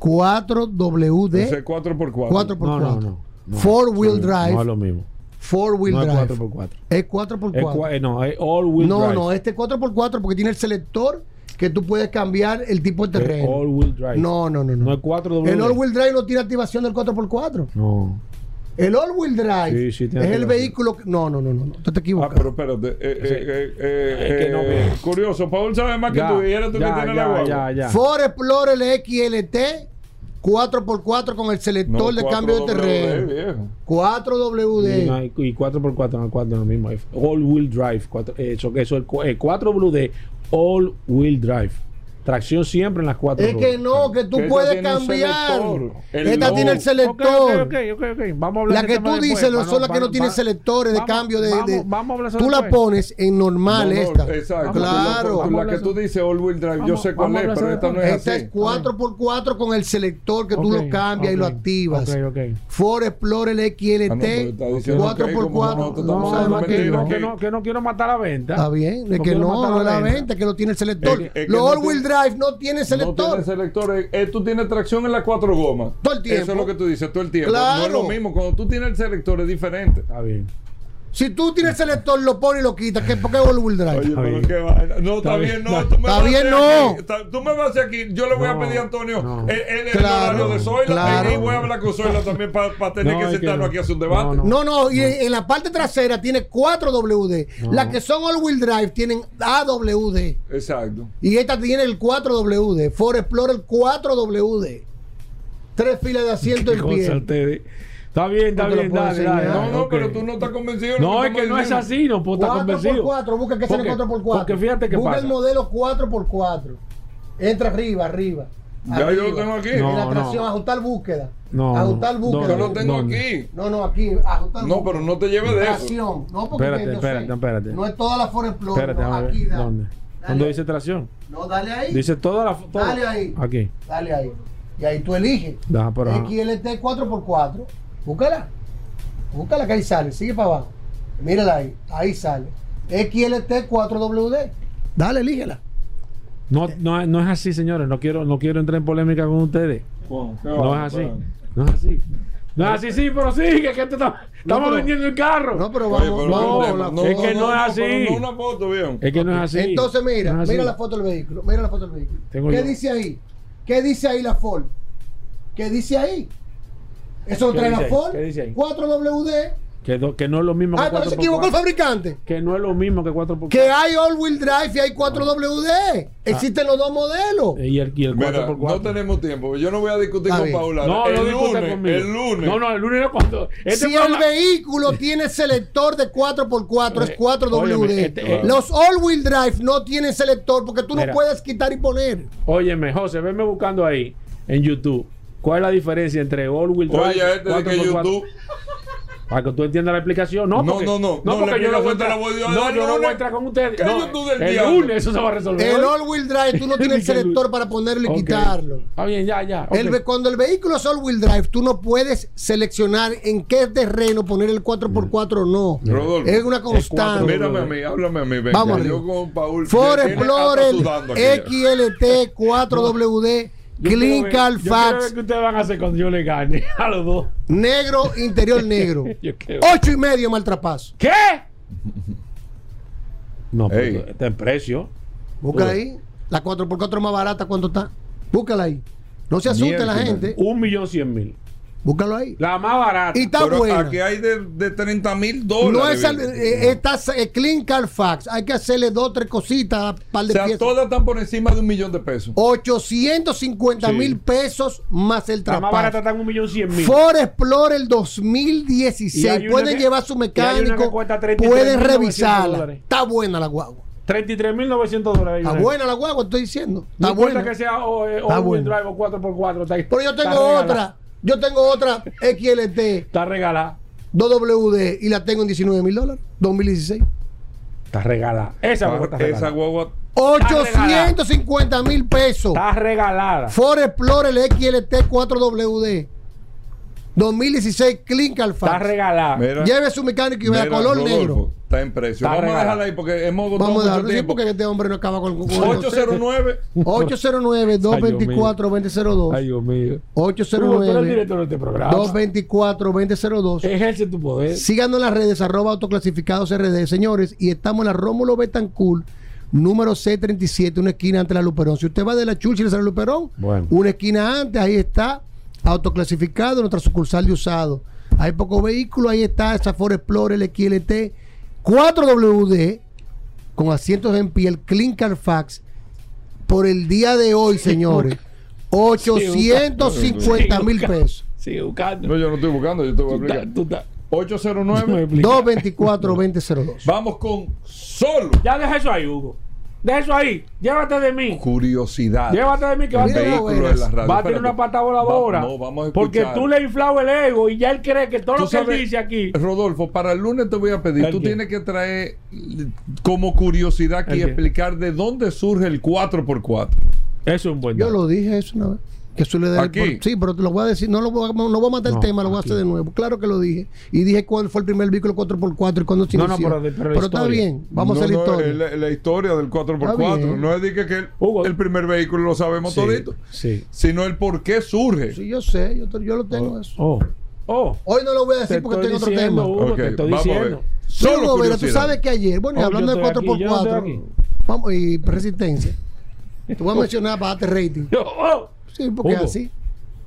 4WD. 4x4. 4x4. No, no, no. Four wheel drive. No es lo mismo. Four wheel No es drive. 4x4. Es 4x4. Es cua- eh, no, es all wheel no, drive. no, este es 4x4 porque tiene el selector que tú puedes cambiar el tipo de Es terreno. all wheel drive. No, no, no. No no. es 4W. El all-wheel drive no tiene activación del 4x4. No. El all-wheel drive Sí, sí, es el activación. vehículo. que- No, no, no, no. no, Tú te Ah, equivocas. pero espérate. eh, eh, eh, eh, Es que no eh, curioso, Paul sabe más que Ya, tú y eres tú ya, que tienes la guagua. ya, ya. Ford Explorer XLT 4x4 con el selector de 4WD, cambio de terreno. viejo. 4WD. Y, no hay- y 4x4 no 4 es lo mismo. Es all wheel drive. Cuatro, eso, eso, el, cu- eh, 4WD, all wheel drive. Tracción siempre en las cuatro Es ruedas. que no, que tú Que esta puedes cambiar. El Esta tiene el selector. Vamos a hablar La que tú dices son las que no tienen selectores de vamos- cambio de. vamos- de- vamos a hablar de tú la después. pones en normal No, no, esta. Exacto. Claro. La, que tú dices all wheel drive, yo sé cuál es, pero esta no es Esta así. es 4x4 con el selector que tú lo cambias y lo activas. Ford Explorer Ah, XLT está diciendo que como 4x4. nosotros No, estamos No, sabe no, más que, no, quiero matar la venta. Está bien, es que no, no es la venta, que no tiene el selector. Es que- es que Los no tiene- drive no selector. tiene selector, eh, eh, tú tienes tracción en las cuatro gomas. Todo el tiempo. Eso es lo que tú dices, todo el tiempo. Claro. No es lo mismo. Cuando tú tienes el selector es diferente. Está bien. Si tú tienes el selector, lo pones y lo quitas. ¿Qué, ¿Por qué all-wheel drive? Oye, pero bien. qué vaina. No, está, Está bien, no. No. Tú me Está bien, no. Tú me vas a hacer aquí. Yo le voy a pedir a Antonio no. el, el- el Claro, horario de Zoila claro. y voy a hablar con Zoila también para tener No, que sentarnos no. aquí a hacer un debate. No, No, no, y en, en la parte trasera tiene 4 WD. No. Las que son all-wheel drive tienen AWD. Exacto. Y esta tiene el 4WD. Ford Explorer 4WD. Tres filas de asiento Qué en cosa pie. Está bien, está No bien, dale, dale. No, no, ok. pero tú no estás convencido. lo No, es que no es así, no puedo estar 4 convencido. por 4 busca que sea el Porque- 4x4. Porque fíjate que busca pasa. el modelo 4x4. Entra arriba, arriba. Ya yo lo tengo aquí. En No, la tracción, no. ajustar búsqueda. No, ajustar no, búsqueda. Yo lo tengo ¿Dónde? aquí. No, no, aquí, ajustar No, búsqueda. pero no te lleves de eso. Tracción. No, porque Espérate, espérate, espérate. No es toda la Ford Explorer. Espérate, no, aquí, dale. ¿Dónde? ¿Dónde dice tracción? No, dale ahí. Dice toda la. toda- Dale ahí. Aquí. Dale ahí. Y ahí tú eliges. Deja, pero. XLT 4x4. Búscala. Búscala que ahí sale. Sigue para abajo. Mírala ahí. Ahí sale. XLT 4WD. Dale, elígela. No, no, no es así, señores. No quiero, no quiero entrar en polémica con ustedes. Bueno, No es así. No es así. No es así, sí, pero sí, que, que te estamos vendiendo el carro. No, pero Oye, vamos. pero no, la es que no, no es así. no una foto, bien. Es que no es así. Entonces, mira, No es así. mira la foto del vehículo. Mira la foto del vehículo. Tengo ¿Qué yo. dice ahí? ¿Qué dice ahí la Ford? ¿Qué dice ahí? ¿Qué dice ahí? 4WD. Que, do- que no es lo mismo Ah, que pero se 4x4. equivocó el fabricante. Que no es lo mismo que 4x4. Que hay all-wheel drive y hay 4WD. Existen los dos modelos. Y el, y el 4x4. Mira, no tenemos tiempo. Yo no voy a discutir con. Paula. No, el no lunes, conmigo. el lunes. No, no, el lunes no cuando. Este si el vehículo tiene selector de 4x4 es Eh, 4WD. óyeme, este- Los all-wheel drive no tienen selector porque tú Mira. no puedes quitar y poner. Óyeme, José, venme buscando ahí en YouTube. ¿Cuál es la diferencia entre all-wheel drive Oye, este de que 4x4? YouTube. Para que tú entiendas la explicación. No, No, porque, no, no, no, la porque yo no voy a entrar, no, el yo no voy a entrar con ustedes. ¿Qué No, YouTube del el diablo? lunes eso se va a resolver. El all-wheel drive tú no tienes el el- selector para ponerlo y Ok. quitarlo. Está bien, ya, ya. El ok. ve- cuando el vehículo es all-wheel drive, tú no puedes seleccionar en qué terreno poner el 4x4 o no. Rodolfo. Es una constante. Mírame a mí, háblame a mí. Venga, Vamos yo con Paul. Ford Explorer. XLT 4WD Ver Fax qué ustedes van a hacer cuando yo le gane a los dos. negro, interior negro. Ocho y medio maltrapazo. ¿Qué? No, Ey. pero está en precio. Búscala ahí. La 4x4 más barata, ¿cuánto está? Búscala ahí. No se asuste la Miércoles. gente. Un millón cien mil. Búscalo ahí. La más barata. Y está Pero buena. aquí hay de, de 30 mil dólares. No es al- eh, está eh, Clean Car Fax. Hay que hacerle dos, tres cositas, par o de sea, piezas. todas están por encima de un millón de pesos. 850 mil Sí. pesos más el la más barata está en un millón cien mil. Ford Explorer Y 2016. hay una Pueden que- llevar su mecánico. 33.900 Pueden revisarla. Está buena la guagua. 33 mil 900 dólares. Está buena la guagua, estoy diciendo. No Está importa buena. que sea o, eh, Está buena. drive o 4x4. Está, Pero yo tengo otra. Yo tengo otra XLT Está regalada. 2WD y la tengo en 19 mil dólares. 2016. Está regalada. Esa guagua está Esa regalada. guagua. 850 mil pesos. Está regalada. Ford Explorer XLT 4WD. 2016 Clean Carfax. Está regalado. Mira. Lleve su mecánico y vea color Rodolfo, negro. Está en precio. Está Vamos a dejarla ahí porque hemos agotado Vamos a dejarlo porque este hombre no acaba con, con 809 809-224-2002. Ay, Dios mío. Hugo, tú eres el 809 director de este programa. 224-2002. Ejerce tu poder. Síganos en las redes, arroba autoclasificados RD, señores. Y estamos en la Rómulo Betancourt, número C37, una esquina ante la Luperón. Si usted va de la Churchill a la Luperón, Bueno. una esquina antes, ahí está, autoclasificado, nuestra sucursal de usado. Hay pocos vehículos, ahí está, esa Ford Explorer, el XLT, 4WD, con asientos en piel, Clean Carfax, por el día de hoy, señores, 850 mil pesos. Sigue buscando. No, yo no estoy buscando, yo te voy a Tú estás- explicar. tú estás- 809 224-2002. Vamos con solo Ya deja eso ahí, Hugo. Deja eso ahí. Llévate de mí. curiosidad. Llévate de mí que va a tener, Vehículo en la radio. va a tener una pata voladora. Va- no, vamos a porque tú le has inflado el ego y ya él cree que todo lo que él dice aquí. Rodolfo, para el lunes te voy a pedir, ¿El tú qué? tienes que traer como curiosidad aquí explicar de dónde surge el 4x4. Eso es un buen Yo dato. lo dije eso una vez. Que suele dar Aquí. por- sí, pero te lo voy a decir. No, lo voy a, no voy a matar No, el tema, lo voy a aquí. hacer de nuevo. Claro que lo dije. Y dije cuál fue el primer vehículo 4x4 y cuándo se No, no, inició. pero de- pero la está bien. Vamos No, a hacer la no, historia. La, la historia del 4x4. Está bien. No es de que, que el, el primer vehículo lo sabemos Sí, todito, sí. sino el por qué surge. Sí, yo sé. Yo, yo lo tengo eso. Oh. Oh. Hoy no lo voy a decir Te porque en otro tema. Hugo, Ok, te estoy vamos a ver. diciendo. Solo Vera, tú sabes que ayer, bueno, y Oh, hablando de estoy aquí, yo no 4x4 estoy aquí. vamos, y resistencia, te voy a mencionar para darte rating. Sí, porque Hugo. así.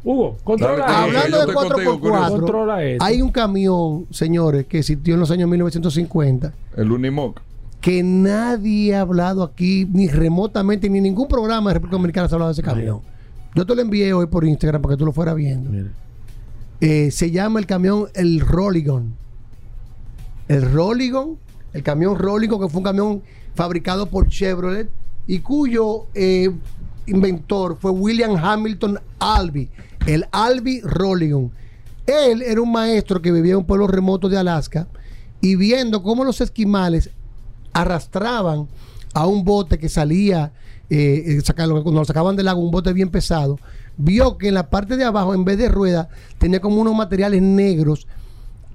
Hugo, controla Dale, eso. Hablando de estoy contigo, 4x4, Controla eso. hay un camión, señores, que existió en los años 1950 El Unimoc. que nadie ha hablado aquí, ni remotamente, ni en ningún programa de República Dominicana se ha hablado de ese camión. Yo te lo envié hoy por Instagram para que tú lo fueras viendo. Mira. Eh, se llama el camión el Rolligon. El Rolligon, el camión Rolligon, que fue un camión fabricado por Chevrolet y cuyo eh, inventor fue William Hamilton Albee, el Albee Rolligon. Él era un maestro que vivía en un pueblo remoto de Alaska y viendo cómo los esquimales arrastraban a un bote que salía, eh, eh, cuando lo sacaban del agua, un bote bien pesado, vio que en la parte de abajo, en vez de rueda, tenía como unos materiales negros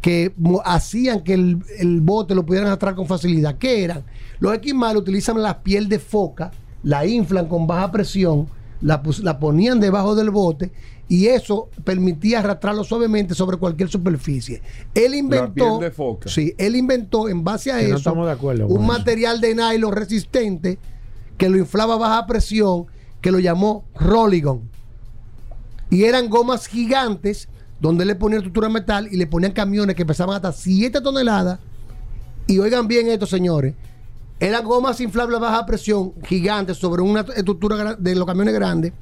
que hacían que el, el bote lo pudieran arrastrar con facilidad. ¿Qué eran? Los esquimales utilizan la piel de foca, la inflan con baja presión, la, la ponían debajo del bote y eso permitía arrastrarlo suavemente sobre cualquier superficie. Él inventó, piel de foca. sí, él inventó en base a Que no eso estamos de acuerdo un material de nylon resistente que lo inflaba a baja presión, que lo llamó Rolligon. Y eran gomas gigantes donde le ponían estructura de metal y le ponían camiones que pesaban hasta 7 toneladas. Y oigan bien esto, señores. Eran gomas inflables a baja presión gigantes sobre una estructura de los camiones grandes.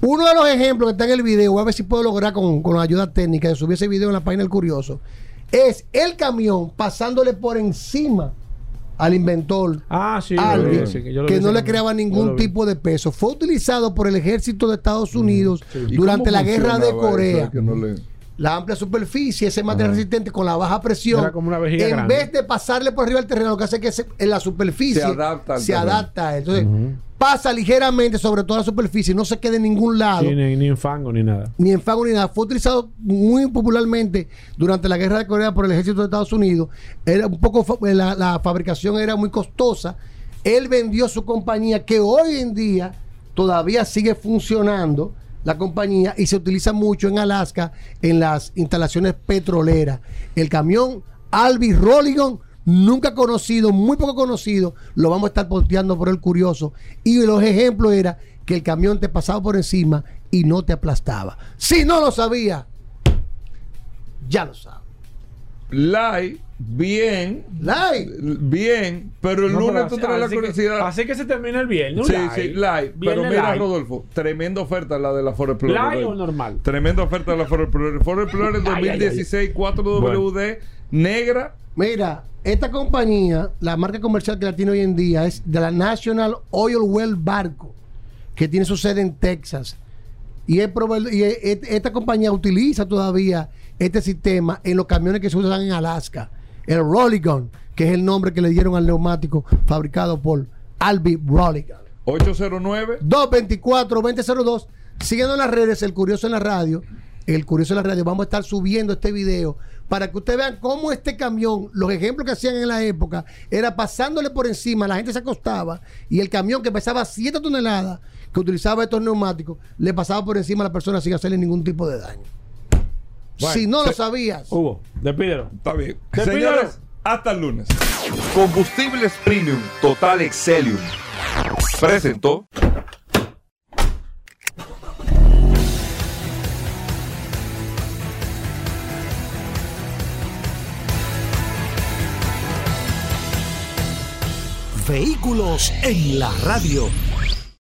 Uno de los ejemplos que está en el video, voy a ver si puedo lograr con, con la ayuda técnica de subir ese video en la página del Curioso, es el camión pasándole por encima al inventor Ah, sí. que no le creaba ningún tipo de peso. Fue utilizado por el ejército de Estados Unidos ¿Y durante la guerra de? Corea. Es que no le- La amplia superficie, ese material resistente con la baja presión, Era como una vejiga en grande. vez de pasarle por arriba al terreno, lo que hace es que se- en la superficie Se adapta se adapta a él. Entonces, pasa ligeramente sobre toda la superficie, no se queda en ningún lado Sí, ni, ni en fango ni nada. ni en fango ni nada. Fue utilizado muy popularmente durante la guerra de Corea por el ejército de Estados Unidos. Era un poco la, la fabricación era muy costosa. Él vendió su compañía que hoy en día todavía sigue funcionando la compañía y se utiliza mucho en Alaska en las instalaciones petroleras. El camión Albi Rolligon nunca conocido, muy poco conocido, lo vamos a estar posteando por el curioso. Y los ejemplos era que el camión te pasaba por encima y no te aplastaba. Si no lo sabía, ya lo sabe. Lai, bien, Like. bien, pero el No, pero lunes así- tú traes la que- curiosidad. así que se termina el viernes. Sí, live. sí, live. Pero mira, live. Rodolfo, tremenda oferta la de la Ford Explorer. ¿Live o normal? Tremenda oferta de la Ford Explorer. Ford Explorer Ay, ay, ay. 2016 4WD negra. Mira, esta compañía, la marca comercial que la tiene hoy en día es de la National Oil Well Barco, que tiene su sede en Texas. Y, es proveedor- y es- et- esta compañía utiliza todavía este sistema en los camiones que se usan en Alaska. El Rolligon, que es el nombre que le dieron al neumático fabricado por Albi Rolligon. 809 224-2002. Siguiendo en las redes, el curioso en la radio. el Curioso de la Radio, vamos a estar subiendo este video para que ustedes vean cómo este camión, los ejemplos que hacían en la época, era pasándole por encima, la gente se acostaba y el camión que pesaba 7 toneladas, que utilizaba estos neumáticos, le pasaba por encima a la persona sin hacerle ningún tipo de daño. Si no lo sabías. Hugo, despídelo. Está bien. Señores, hasta el lunes. Combustibles Premium Total Excelium presentó. Vehículos en la radio.